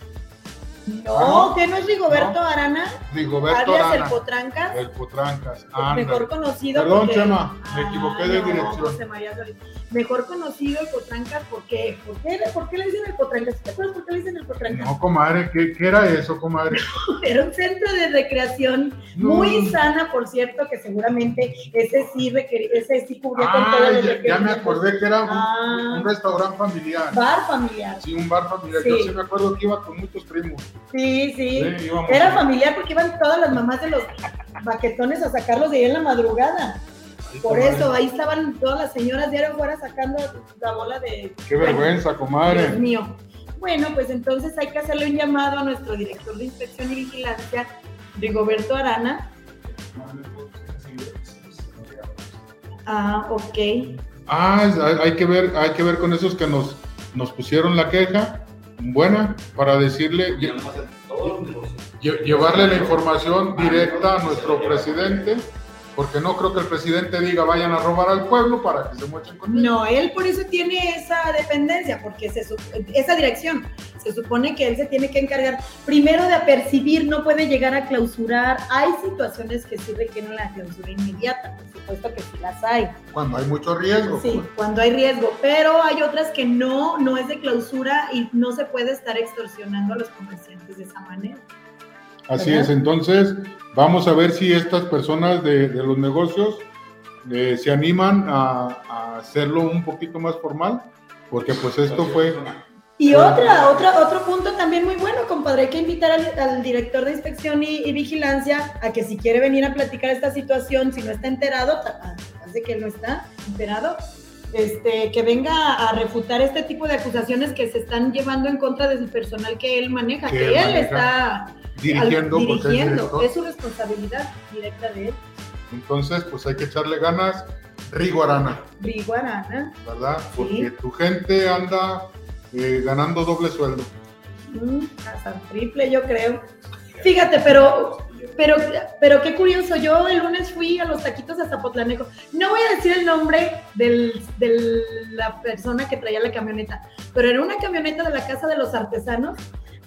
Speaker 2: No, que no es Rigoberto
Speaker 1: No.
Speaker 2: Arana,
Speaker 1: Rigoberto
Speaker 2: alias el
Speaker 1: Arana.
Speaker 2: Potrancas.
Speaker 1: El Potrancas.
Speaker 2: mejor conocido
Speaker 1: Perdón,
Speaker 2: porque-
Speaker 1: Chema, me
Speaker 2: Ah,
Speaker 1: equivoqué de
Speaker 2: no,
Speaker 1: dirección.
Speaker 2: José María Solís. Mejor conocido el Potrancas, ¿por qué? ¿Por qué, ¿Por qué le dicen el Potrancas? ¿Te acuerdas por qué le dicen el Potrancas?
Speaker 1: No, comadre, ¿qué, qué era eso, comadre?
Speaker 2: Era un centro de recreación
Speaker 1: No.
Speaker 2: muy sana, por cierto, que seguramente ese sí, requerí- ese sí cubría con
Speaker 1: Ah,
Speaker 2: los
Speaker 1: ya, ya me acordé que era un,
Speaker 2: Ah.
Speaker 1: un restaurante familiar.
Speaker 2: Bar familiar.
Speaker 1: Sí, un bar familiar.
Speaker 2: Sí.
Speaker 1: Yo sí me acuerdo que iba con muchos primos.
Speaker 2: Sí, sí.
Speaker 1: Sí.
Speaker 2: Era familiar porque iban todas las mamás de los baquetones a sacarlos de ahí en la madrugada.
Speaker 1: Ay,
Speaker 2: Por
Speaker 1: comadre,
Speaker 2: eso, ahí estaban todas las señoras diario fuera sacando la bola de...
Speaker 1: Qué vergüenza,
Speaker 2: Dios
Speaker 1: comadre.
Speaker 2: mío. Bueno, pues entonces hay que hacerle un llamado a nuestro director de inspección y vigilancia, Rigoberto Arana. Ah, ok.
Speaker 1: Ah, hay, que ver, hay que ver con esos que nos, nos pusieron la queja buena para decirle, lle-
Speaker 3: Tenemos
Speaker 1: llevarle la información directa a nuestro presidente porque no creo que el presidente diga vayan a robar al pueblo para que se muechen con él.
Speaker 2: No, él por eso tiene esa dependencia, porque se, esa dirección. Se supone que él se tiene que encargar primero de apercibir, no puede llegar a clausurar. Hay situaciones que sí requieren la clausura inmediata, por supuesto que sí las hay.
Speaker 1: Cuando hay mucho riesgo.
Speaker 2: Sí,
Speaker 1: pues.
Speaker 2: cuando hay riesgo, pero hay otras que no, no es de clausura y no se puede estar extorsionando a los comerciantes de esa manera.
Speaker 1: Así es, entonces vamos a ver si estas personas de, los negocios eh, se animan a, hacerlo un poquito más formal, porque pues esto fue...
Speaker 2: Y otra, otra, otro punto también muy bueno, compadre, hay que invitar al, director de inspección y, vigilancia a que si quiere venir a platicar esta situación, si no está enterado, de que no está enterado, este, que venga a refutar este tipo de acusaciones que se están llevando en contra del personal que él maneja, que, él está
Speaker 1: dirigiendo,
Speaker 2: dirigiendo. Es, su responsabilidad directa de él.
Speaker 1: Entonces, pues hay que echarle ganas. Rigo Arana.
Speaker 2: Rigo Arana.
Speaker 1: ¿Verdad? Porque tu gente anda eh, ganando doble sueldo.
Speaker 2: Mm, hasta triple, yo creo. Fíjate, pero, pero, pero qué curioso. Yo el lunes fui a los taquitos a Zapotlanejo. No voy a decir el nombre de la persona que traía la camioneta, pero era una camioneta de la Casa de los Artesanos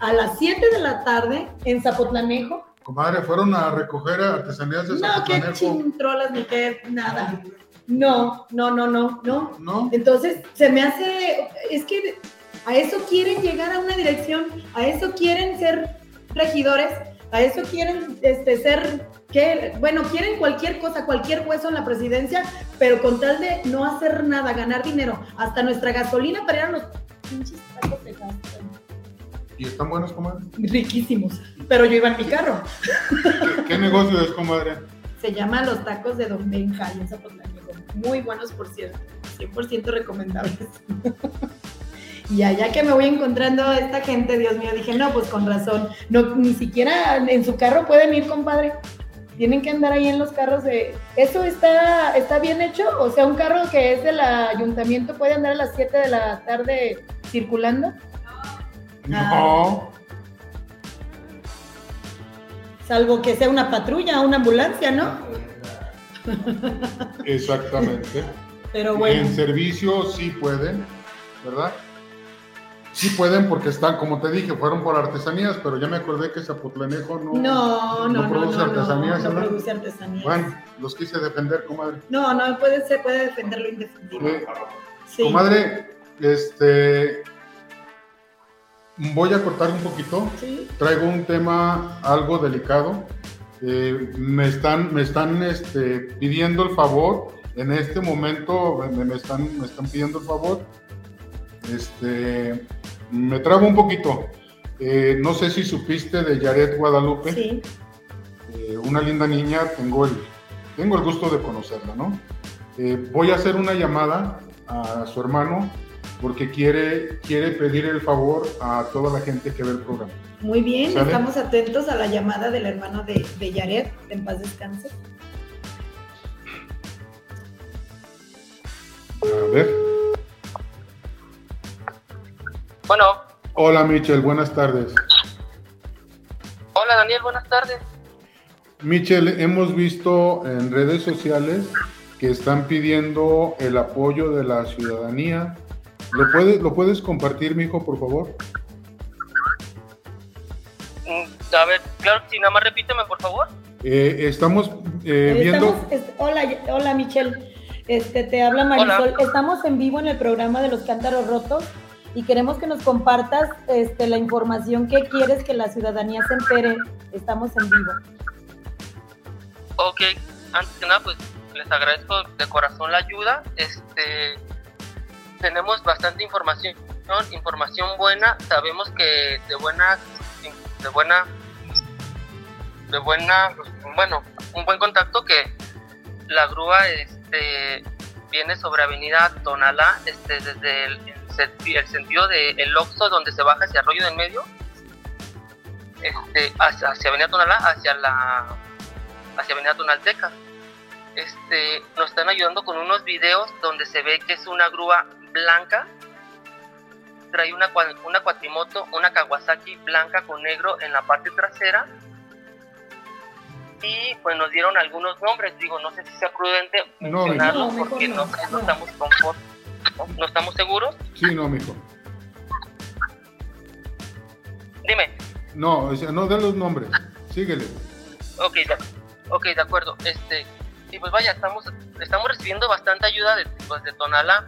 Speaker 2: a las 7 de la tarde en Zapotlanejo.
Speaker 1: Comadre, ¿fueron a recoger artesanías de Zapotlanejo?
Speaker 2: No, qué chintrolas ni qué nada. No, no, no, no, no.
Speaker 1: ¿No?
Speaker 2: Entonces, se me hace, es que a eso quieren llegar a una dirección, a eso quieren ser regidores, a eso quieren este, ser, que, bueno, quieren cualquier cosa, cualquier hueso en la presidencia, pero con tal de no hacer nada, ganar dinero, hasta nuestra gasolina para ir a los pinches tacos de
Speaker 1: ¿Y están buenos, comadre?
Speaker 2: Riquísimos, pero yo iba en mi carro.
Speaker 1: ¿Qué, negocio es, comadre?
Speaker 2: Se llama Los Tacos de Don Benja en Zapotlán. Muy buenos, por cierto. 100% recomendables. Y allá que me voy encontrando a esta gente, Dios mío, dije, no, pues con razón. No, ni siquiera en su carro pueden ir, compadre. Tienen que andar ahí en los carros de... ¿Eso está, está bien hecho? O sea, un carro que es del ayuntamiento puede andar a las 7 de la tarde circulando.
Speaker 1: No.
Speaker 2: Salvo que sea una patrulla, una ambulancia, ¿no?
Speaker 1: Exactamente.
Speaker 2: Pero bueno.
Speaker 1: En servicio sí pueden, ¿verdad? Sí pueden porque están, como te dije, fueron por artesanías, pero ya me acordé que Zapotlanejo no,
Speaker 2: no, no,
Speaker 1: produce artesanías.
Speaker 2: No, produce artesanías.
Speaker 1: Bueno, los quise defender, comadre.
Speaker 2: No, no, puede, se puede defender lo indefendible.
Speaker 1: Sí. Comadre, este, voy a cortar un poquito.
Speaker 2: ¿Sí?
Speaker 1: Traigo un tema algo delicado. Eh, me están, me están este, pidiendo el favor, en este momento me, me, están, me están pidiendo el favor. Este, me trabo un poquito. Eh, no sé si supiste de Yaret Guadalupe.
Speaker 2: Sí.
Speaker 1: Eh, una linda niña, tengo el, tengo el gusto de conocerla, ¿no? Eh, voy a hacer una llamada a su hermano porque quiere, quiere pedir el favor a toda la gente que ve el programa.
Speaker 2: Muy bien, estamos atentos a la llamada del hermano de, de Yaret, en paz descanse.
Speaker 1: A ver.
Speaker 4: Bueno.
Speaker 1: Hola Michel, buenas tardes.
Speaker 4: Hola Daniel, buenas tardes.
Speaker 1: Michel, hemos visto en redes sociales que están pidiendo el apoyo de la ciudadanía. ¿Lo puedes, ¿lo puedes compartir, mi hijo, por favor?
Speaker 4: Mm, a ver, claro, si nada más repíteme, por favor.
Speaker 1: Eh, estamos eh, viendo...
Speaker 2: hola, hola Michelle, este, te habla Marisol. Estamos en vivo en el programa de los cántaros rotos y queremos que nos compartas este, la información que quieres que la ciudadanía se entere. Estamos en vivo.
Speaker 4: Ok, antes que nada, pues les agradezco de corazón la ayuda. Este, tenemos bastante información, información buena. Sabemos que de buena, de buena, de buena, bueno, un buen contacto que la grúa, este, viene sobre Avenida Tonalá, este, desde el el sentido del el Oxo donde se baja hacia Arroyo del Medio, este, hacia, hacia Avenida Tonalá, hacia la hacia Avenida Tonalteca. Este, nos están ayudando con unos videos donde se ve que es una grúa blanca, trae una, una cuatrimoto, una Kawasaki blanca con negro en la parte trasera y pues nos dieron algunos nombres. Digo, no sé si sea prudente mencionarlos.
Speaker 2: No,
Speaker 4: porque no.
Speaker 2: no
Speaker 4: estamos conformes, ¿no? no estamos seguros.
Speaker 1: Sí, no, mijo.
Speaker 4: Dime.
Speaker 1: No, o sea, no de los nombres. Síguele.
Speaker 4: Ok, de, ok, de acuerdo. Este, y pues vaya, estamos, estamos recibiendo bastante ayuda de, pues, de Tonalá.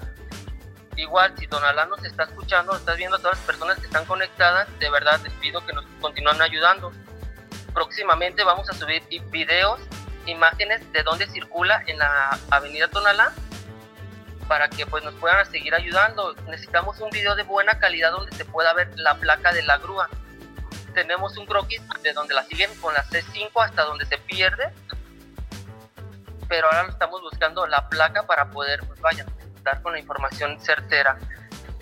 Speaker 4: Igual, si Tonalá nos está escuchando, nos estás viendo a todas las personas que están conectadas, de verdad les pido que nos continúen ayudando. Próximamente vamos a subir videos, imágenes de dónde circula en la avenida Tonalá para que pues nos puedan seguir ayudando. Necesitamos un video de buena calidad donde se pueda ver la placa de la grúa tenemos un croquis de donde la siguen con la C5 hasta donde se pierde. Pero ahora estamos buscando la placa para poder, pues vaya, dar con la información certera.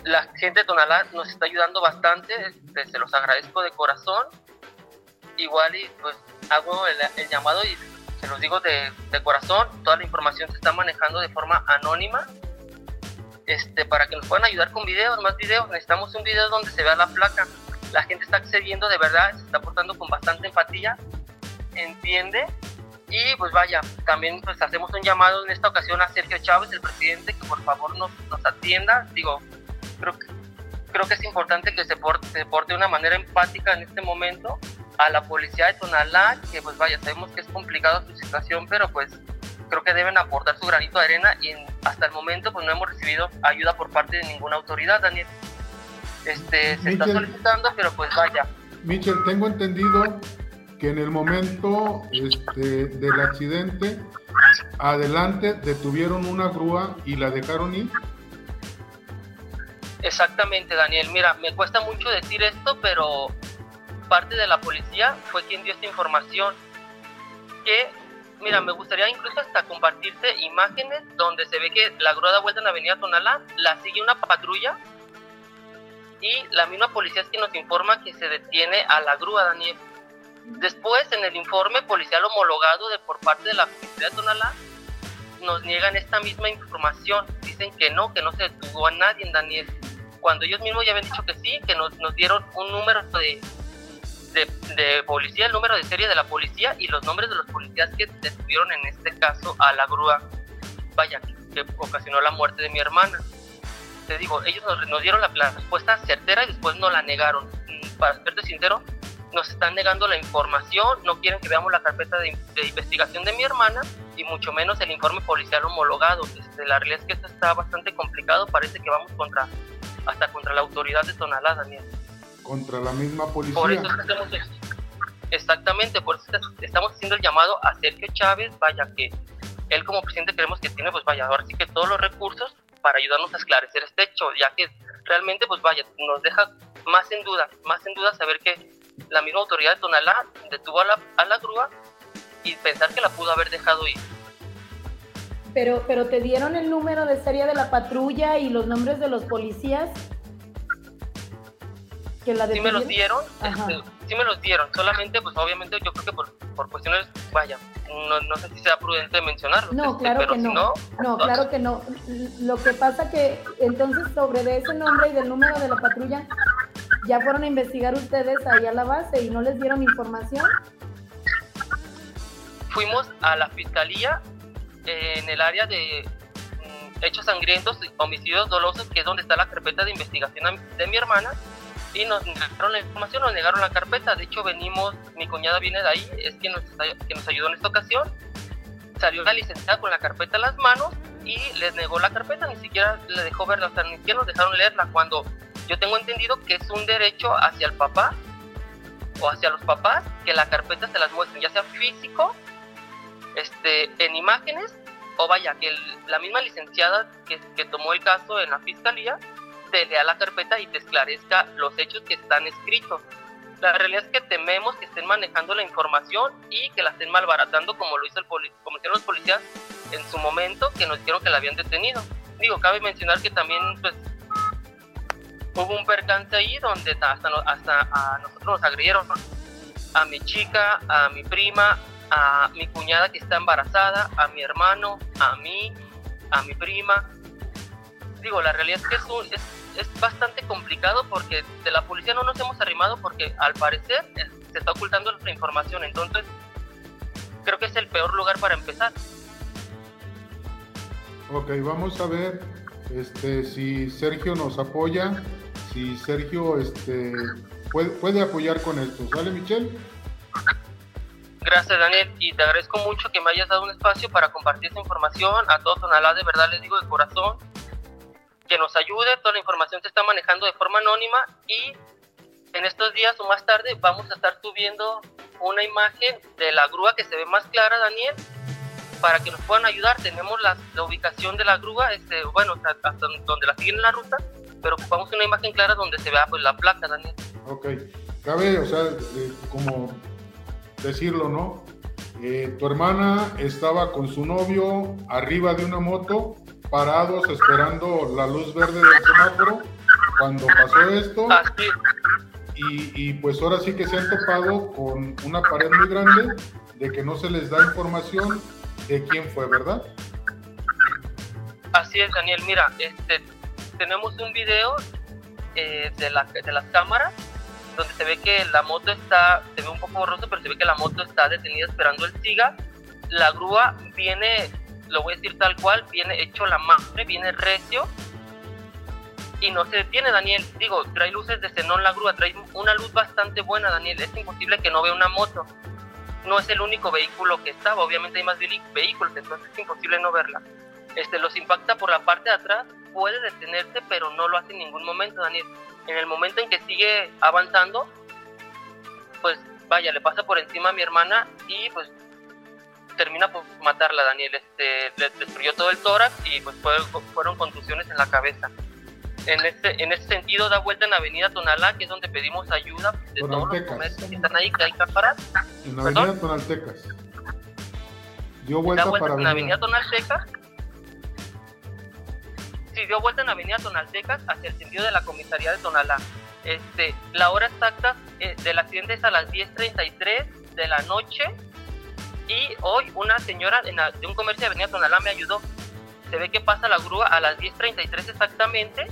Speaker 4: La gente de Tonalá nos está ayudando bastante, este, se los agradezco de corazón. Igual y pues hago el, el llamado y se los digo de, de corazón, toda la información se está manejando de forma anónima. Este, para que nos puedan ayudar con videos, más videos, necesitamos un video donde se vea la placa. La gente está accediendo de verdad, se está portando con bastante empatía, entiende y pues vaya, también pues hacemos un llamado en esta ocasión a Sergio Chávez, el presidente, que por favor nos, nos atienda, digo, creo que, creo que es importante que se porte, se porte de una manera empática en este momento a la policía de Tonalá, que pues vaya, sabemos que es complicada su situación, pero pues creo que deben aportar su granito de arena y en- hasta el momento pues no hemos recibido ayuda por parte de ninguna autoridad, Daniel. Este, se está solicitando, pero pues vaya,
Speaker 1: Michel, tengo entendido que en el momento este, del accidente, adelante detuvieron una grúa y la dejaron ir.
Speaker 4: Exactamente, Daniel. Mira, me cuesta mucho decir esto, pero parte de la policía fue quien dio esta información. Que, mira, me gustaría incluso hasta compartirte imágenes donde se ve que la grúa da vuelta en la avenida Tonalá, la sigue una patrulla y la misma policía es quien nos informa que se detiene a la grúa, Daniel. Después, en el informe policial homologado de por parte de la Fiscalía de Tonalá, nos niegan esta misma información. Dicen que no, que no se detuvo a nadie, Daniel. Cuando ellos mismos ya habían dicho que sí, que nos, nos dieron un número de, de, de policía, el número de serie de la policía y los nombres de los policías que detuvieron en este caso a la grúa, vaya, que ocasionó la muerte de mi hermana. Te digo, ellos nos, nos dieron la, la respuesta certera y después nos la negaron. Mm, Para serte sincero, nos están negando la información, no quieren que veamos la carpeta de, de investigación de mi hermana y mucho menos el informe policial homologado. Este, la realidad es que esto está bastante complicado, parece que vamos contra hasta contra la autoridad de Tonalá, Daniel.
Speaker 1: Contra la misma policía.
Speaker 4: Por eso estamos, exactamente, por eso estamos haciendo el llamado a Sergio Chávez, vaya que él como presidente creemos que tiene, pues vaya, ahora sí que todos los recursos para ayudarnos a esclarecer este hecho, ya que realmente, pues vaya, nos deja más en duda, más en duda saber que la misma autoridad de Tonalá detuvo a la, a la grúa y pensar que la pudo haber dejado ir.
Speaker 2: Pero, pero te dieron el número de serie de la patrulla y los nombres de los policías que la
Speaker 4: sí me los dieron, este, sí me los dieron, solamente pues obviamente yo creo que por, por cuestiones, vaya, no, no sé si sea prudente mencionarlo,
Speaker 2: No,
Speaker 4: este,
Speaker 2: claro
Speaker 4: pero
Speaker 2: que
Speaker 4: si
Speaker 2: no.
Speaker 4: no,
Speaker 2: No, claro que no. Lo que pasa que entonces sobre de ese nombre y del número de la patrulla ya fueron a investigar ustedes ahí a la base y no les dieron información.
Speaker 4: fuimos a la fiscalía eh, en el área de mm, hechos sangrientos, homicidios dolosos, que es donde está la carpeta de investigación de mi hermana, y nos negaron la información, nos negaron la carpeta. De hecho, venimos, mi cuñada viene de ahí, es quien nos, ayudó en esta ocasión. Salió la licenciada con la carpeta en las manos y les negó la carpeta, ni siquiera le dejó verla, o sea, ni siquiera nos dejaron leerla, cuando yo tengo entendido que es un derecho hacia el papá o hacia los papás que la carpeta se las muestren, ya sea físico este, en imágenes o vaya, que la misma licenciada que tomó el caso en la fiscalía te lea la carpeta y te esclarezca los hechos que están escritos. La realidad es que tememos que estén manejando la información y que la estén malbaratando como lo hizo el como hicieron los policías en su momento que nos dijeron que la habían detenido. Digo, cabe mencionar que también pues hubo un percance ahí donde hasta, hasta a nosotros nos agredieron a mi chica, a mi prima, a mi cuñada que está embarazada, a mi hermano, a mí, a mi prima. Digo, la realidad es que es, un- es, es bastante complicado porque de la policía no nos hemos arrimado porque al parecer eh, se está ocultando nuestra información. Entonces, creo que es el peor lugar para empezar.
Speaker 1: Ok, vamos a ver este, si Sergio nos apoya, si Sergio este, puede, puede apoyar con esto. ¿Sale, Michelle?
Speaker 4: Gracias, Daniel, y te agradezco mucho que me hayas dado un espacio para compartir esta información a todo Tonalá, de verdad les digo de corazón, que nos ayude, toda la información se está manejando de forma anónima y en estos días o más tarde vamos a estar subiendo una imagen de la grúa que se ve más clara, Daniel, para que nos puedan ayudar. Tenemos la, la ubicación de la grúa, este, bueno, hasta donde la siguen en la ruta, pero ocupamos una imagen clara donde se vea pues, la placa, Daniel.
Speaker 1: Ok, cabe, o sea, eh, como decirlo, ¿no? Eh, tu hermana estaba con su novio arriba de una moto, parados esperando la luz verde del semáforo cuando pasó esto. Y, pues ahora sí que se han topado con una pared muy grande de que no se les da información de quién fue, ¿verdad?
Speaker 4: así es, Daniel. Mira, este, tenemos un video eh, de, la, de las cámaras donde se ve que la moto está, se ve un poco borroso, pero se ve que la moto está detenida esperando el SIGA. La grúa viene, lo voy a decir tal cual, viene hecho la madre, viene recio y no se detiene, Daniel. Digo, trae luces de xenón la grúa, trae una luz bastante buena, Daniel. Es imposible que no vea una moto. No es el único vehículo que estaba, obviamente hay más vehículos, entonces es imposible no verla. Este, los impacta por la parte de atrás, puede detenerse, pero no lo hace en ningún momento, Daniel. En el momento en que sigue avanzando, pues vaya, le pasa por encima a mi hermana y pues termina por matarla, Daniel. Este, le destruyó todo el tórax y pues fue- fueron contusiones en la cabeza. En este, en este sentido, da vuelta en Avenida Tonalá, que es donde pedimos ayuda de todos los comercios que están ahí, que hay cámaras.
Speaker 1: En
Speaker 4: ¿Perdón?
Speaker 1: Avenida Tonaltecas. Dio
Speaker 4: da
Speaker 1: vuelta
Speaker 4: vuelta
Speaker 1: para
Speaker 4: en Avenida
Speaker 1: Avenida.
Speaker 4: Tonaltecas. Sí, dio vuelta en Avenida Tonaltecas hacia el sentido de la comisaría de Tonalá. Este, la hora exacta eh, del accidente es a las 10.33 de la noche y hoy una señora la- de un comercio de Avenida Tonalá me ayudó. Se ve que pasa la grúa a las 10.33 exactamente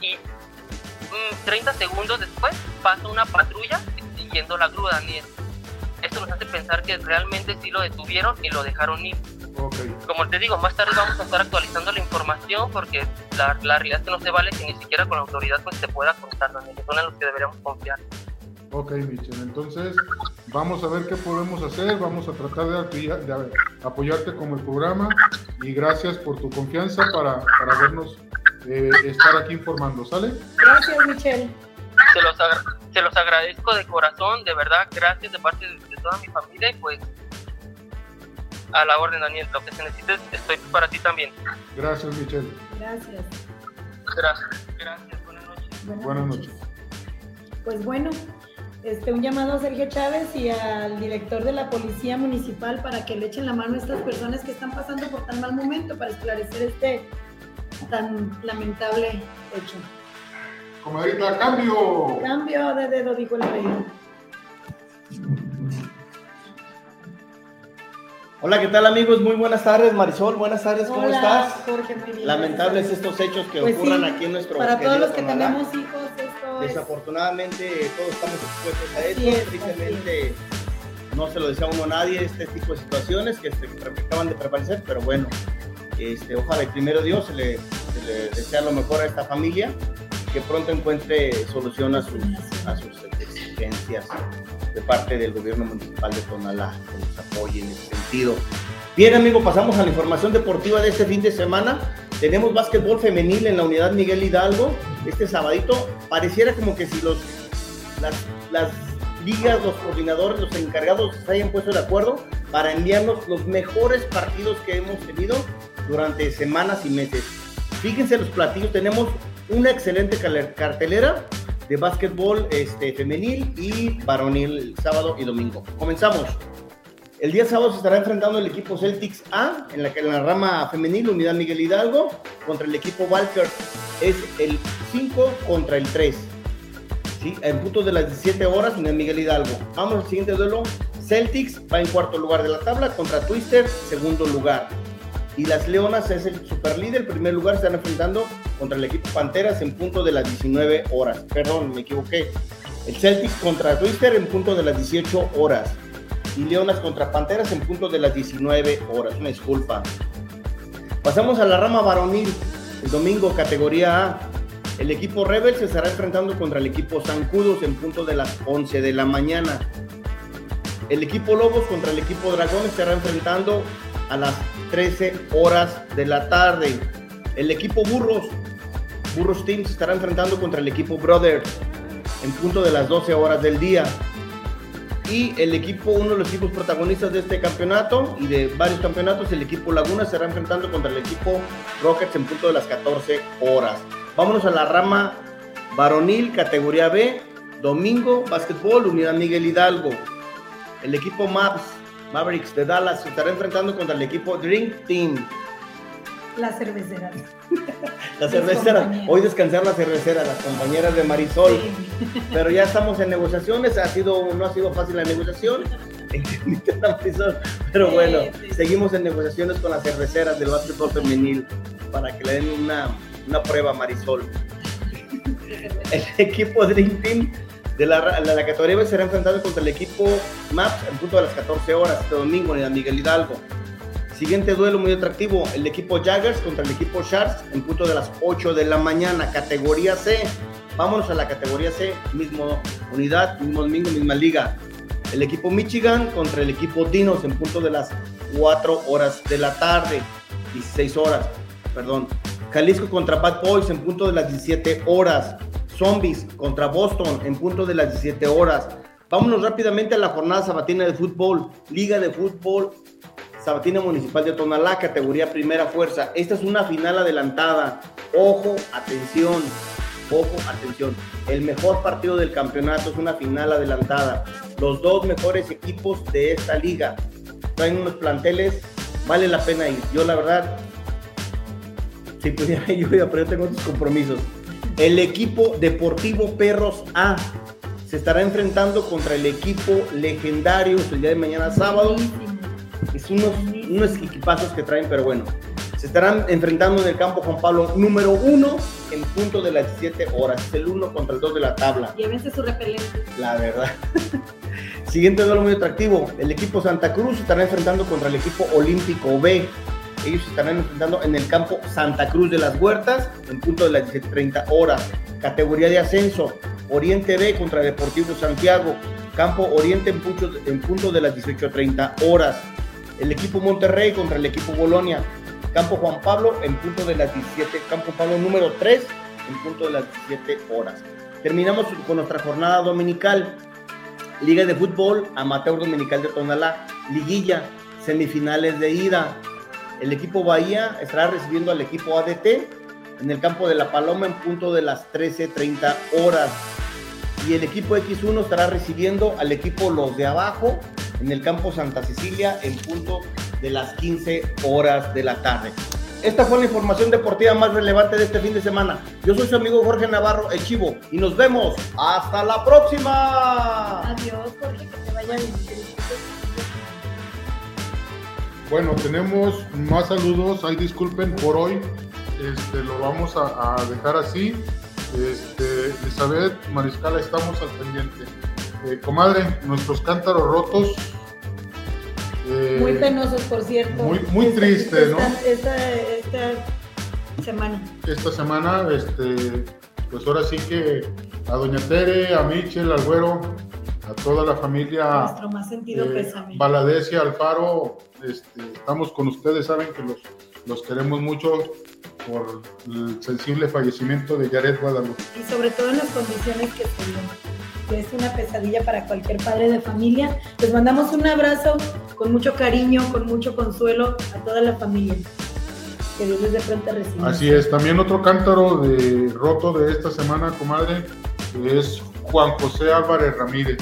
Speaker 4: y mm, 30 segundos después pasa una patrulla siguiendo la grúa, Daniel. Esto nos hace pensar que realmente sí lo detuvieron y lo dejaron ir como te digo, más tarde vamos a estar actualizando la información porque la, la realidad es que no se vale que ni siquiera con la autoridad pues se pueda contar, Daniel, son en los que deberíamos confiar.
Speaker 1: Ok, Michelle. Entonces, vamos a ver qué podemos hacer. Vamos a tratar de, de apoyarte como el programa. Y gracias por tu confianza para, para vernos eh, estar aquí informando. ¿Sale?
Speaker 2: Gracias, Michelle.
Speaker 4: Se los, se los agradezco de corazón, de verdad, gracias de parte de, de toda mi familia y pues a la orden, Daniel, lo que se necesite estoy para ti también.
Speaker 1: Gracias, Michelle.
Speaker 2: Gracias.
Speaker 4: Gracias, gracias, buenas noches.
Speaker 1: Buenas noches.
Speaker 2: Pues bueno, este, un llamado a Sergio Chávez y al director de la Policía Municipal para que le echen la mano a estas personas que están pasando por tan mal momento para esclarecer este tan lamentable hecho.
Speaker 1: Comadrita, cambio.
Speaker 2: Cambio de dedo, dijo el rey.
Speaker 5: Hola, ¿qué tal amigos? Muy buenas tardes, Marisol. Buenas tardes, ¿cómo
Speaker 2: Hola,
Speaker 5: estás?
Speaker 2: Jorge, muy bien.
Speaker 5: Lamentables estos hechos que
Speaker 2: Pues
Speaker 5: ocurran
Speaker 2: sí,
Speaker 5: aquí en nuestro
Speaker 2: Para todos los que
Speaker 5: Tonalá.
Speaker 2: tenemos hijos.
Speaker 5: Desafortunadamente todos estamos expuestos a esto.
Speaker 2: es,
Speaker 5: Tristemente no se lo desea uno a nadie este tipo de situaciones que, se- que acaban de prevalecer, pero bueno, este, ojalá y primero Dios se le, se le desea lo mejor a esta familia, que pronto encuentre solución a sus, a sus exigencias de parte del gobierno municipal de Tonalá, que nos apoye en ese sentido. Bien, amigo, pasamos a la información deportiva de este fin de semana. Tenemos básquetbol femenil en la unidad Miguel Hidalgo. Este sabadito pareciera como que si los, las, ligas, los coordinadores, los encargados se hayan puesto de acuerdo para enviarnos los mejores partidos que hemos tenido durante semanas y meses. Fíjense los platillos, tenemos una excelente cartelera de básquetbol este, femenil y varonil sábado y domingo. Comenzamos. El día sábado se estará enfrentando el equipo Celtics A en la, en la rama femenil, unidad Miguel Hidalgo, contra el equipo Walker. Es el 5 contra el 3. ¿sí? En punto de las 17 horas, unidad Miguel Hidalgo. Vamos al siguiente duelo. Celtics va en cuarto lugar de la tabla contra Twister, segundo lugar. Y las Leonas es el superlíder, primer lugar, se están enfrentando contra el equipo Panteras en punto de las 19 horas. Perdón, me equivoqué. El Celtics contra Twister en punto de las 18 horas. Y Leonas contra Panteras en punto de las 19 horas. Una disculpa. Pasamos a la rama varonil. El domingo, categoría A. El equipo Rebel se estará enfrentando contra el equipo Zancudos en punto de las 11 de la mañana. El equipo Lobos contra el equipo Dragón estará enfrentando a las 13 horas de la tarde. El equipo Burros, Burros Team se estará enfrentando contra el equipo Brothers en punto de las 12 horas del día. Y el equipo, uno de los equipos protagonistas de este campeonato y de varios campeonatos, el equipo Laguna estará enfrentando contra el equipo Rockets en punto de las 14 horas. Vámonos a la rama varonil, categoría B, domingo, básquetbol, Unidad Miguel Hidalgo. El equipo Maps, Mavericks de Dallas, se estará enfrentando contra el equipo Drink Team.
Speaker 2: La cervecera.
Speaker 5: La
Speaker 2: Mis
Speaker 5: cervecera,
Speaker 2: compañeras.
Speaker 5: hoy descansar la cervecera, las compañeras de Marisol.
Speaker 2: Sí.
Speaker 5: Pero ya estamos en negociaciones, ha sido, no ha sido fácil la negociación. La Pero bueno,
Speaker 2: sí.
Speaker 5: seguimos en negociaciones con las cerveceras del básquetbol femenil para que le den una, una prueba a Marisol. El equipo Dream Team de la, de la categoría B será enfrentado contra el equipo MAPS en punto de las 14 horas este domingo en la Miguel Hidalgo. Siguiente duelo muy atractivo, el equipo Jaggers contra el equipo Sharks en punto de las 8 de la mañana, categoría C. Vámonos a la categoría C, mismo unidad, mismo domingo, misma liga. El equipo Michigan contra el equipo Dinos en punto de las 4 horas de la tarde, 16 horas, perdón. Jalisco contra Bad Boys en punto de las 17 horas. Zombies contra Boston en punto de las 17 horas. Vámonos rápidamente a la jornada sabatina de fútbol, Liga de Fútbol Sabatina Municipal de Tonalá, categoría Primera Fuerza. Esta es una final adelantada. Ojo, atención, ojo, atención. El mejor partido del campeonato es una final adelantada. Los dos mejores equipos de esta liga traen unos planteles, vale la pena ir. Yo la verdad, si pudiera yo pero yo tengo otros compromisos. El equipo Deportivo Perros A se estará enfrentando contra el equipo legendario el día de mañana sábado. Es unos, unos equipazos que traen, pero bueno. Se estarán enfrentando en el campo Juan Pablo número uno en punto de las 17 horas. Es el uno contra el 2 de la tabla,
Speaker 2: Llévense su repelente.
Speaker 5: la verdad. Siguiente duelo muy atractivo. El equipo Santa Cruz se estará enfrentando contra el equipo Olímpico B. Ellos se estarán enfrentando en el campo Santa Cruz de las Huertas en punto de las 17.30 horas. Categoría de ascenso. Oriente B contra Deportivo Santiago. Campo Oriente en punto, en punto de las 18.30 horas. El equipo Monterrey contra el equipo Bolonia. Campo Juan Pablo en punto de las 17. Campo Pablo número 3 en punto de las 17 horas. Terminamos con nuestra jornada dominical. Liga de Fútbol Amateur Dominical de Tonalá. Liguilla. Semifinales de ida. El equipo Bahía estará recibiendo al equipo ADT en el campo de La Paloma en punto de las 13.30 horas. Y el equipo X1 estará recibiendo al equipo Los de Abajo en el campo Santa Cecilia en punto de las 15 horas de la tarde. Esta fue la información deportiva más relevante de este fin de semana. Yo soy su amigo Jorge Navarro, el Chivo, y nos vemos. ¡Hasta la próxima!
Speaker 2: Adiós, Jorge, que te vaya bien.
Speaker 1: Bueno, tenemos más saludos. Ay, disculpen por hoy. Este, lo vamos a, a dejar así. Este, Elizabeth Mariscala, estamos al pendiente. Eh, comadre, nuestros cántaros rotos. eh,
Speaker 2: Muy penosos, por cierto.
Speaker 1: muy- muy
Speaker 2: Esta-
Speaker 1: triste, ¿no?
Speaker 2: Esta, semana.
Speaker 1: esta semana, este, pues ahora sí que a Doña Tere, a Michel, al Güero, a toda la familia
Speaker 2: Nuestro más sentido
Speaker 1: eh,
Speaker 2: pésame.
Speaker 1: Valadez y Alfaro, este, estamos con ustedes, saben que los, los queremos mucho por el sensible fallecimiento de Jared Guadalupe.
Speaker 2: y sobre todo en las condiciones que dio, que es una pesadilla para cualquier padre de familia. Les mandamos un abrazo con mucho cariño, con mucho consuelo a toda la familia. Que Dios les dé pronta resignación.
Speaker 1: Así es, también otro cántaro de roto de esta semana, comadre, es Juan José Álvarez Ramírez.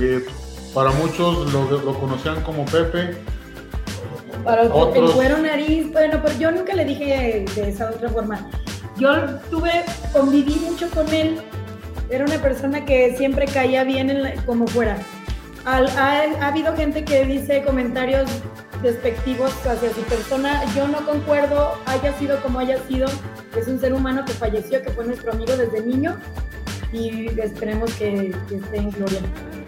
Speaker 1: Eh, para muchos lo, lo conocían como Pepe,
Speaker 2: Para
Speaker 1: Otros-
Speaker 2: el güero nariz, bueno, pero yo nunca le dije de esa otra forma. Yo tuve, conviví mucho con él. Era una persona que siempre caía bien en la- como fuera. Al- ha, ha habido gente que dice comentarios despectivos hacia su persona. Yo no concuerdo, haya sido como haya sido. Es un ser humano que falleció, que fue nuestro amigo desde niño y esperemos que, que esté en gloria.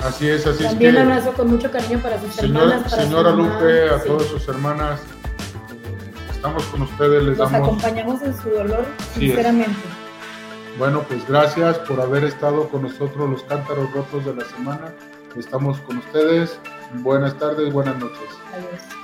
Speaker 1: Así es, así
Speaker 2: También
Speaker 1: es que.
Speaker 2: abrazo con mucho cariño para sus
Speaker 1: Señor-
Speaker 2: hermanas. para su
Speaker 1: señora
Speaker 2: mamá.
Speaker 1: Lupe, a
Speaker 2: Sí.
Speaker 1: todas sus hermanas, estamos con ustedes, les
Speaker 2: Los
Speaker 1: damos.
Speaker 2: acompañamos en su dolor,
Speaker 1: Sí es. Bueno, pues gracias por haber estado con nosotros, los cántaros rotos de la semana. Estamos con ustedes. Buenas tardes, buenas noches.
Speaker 2: Adiós.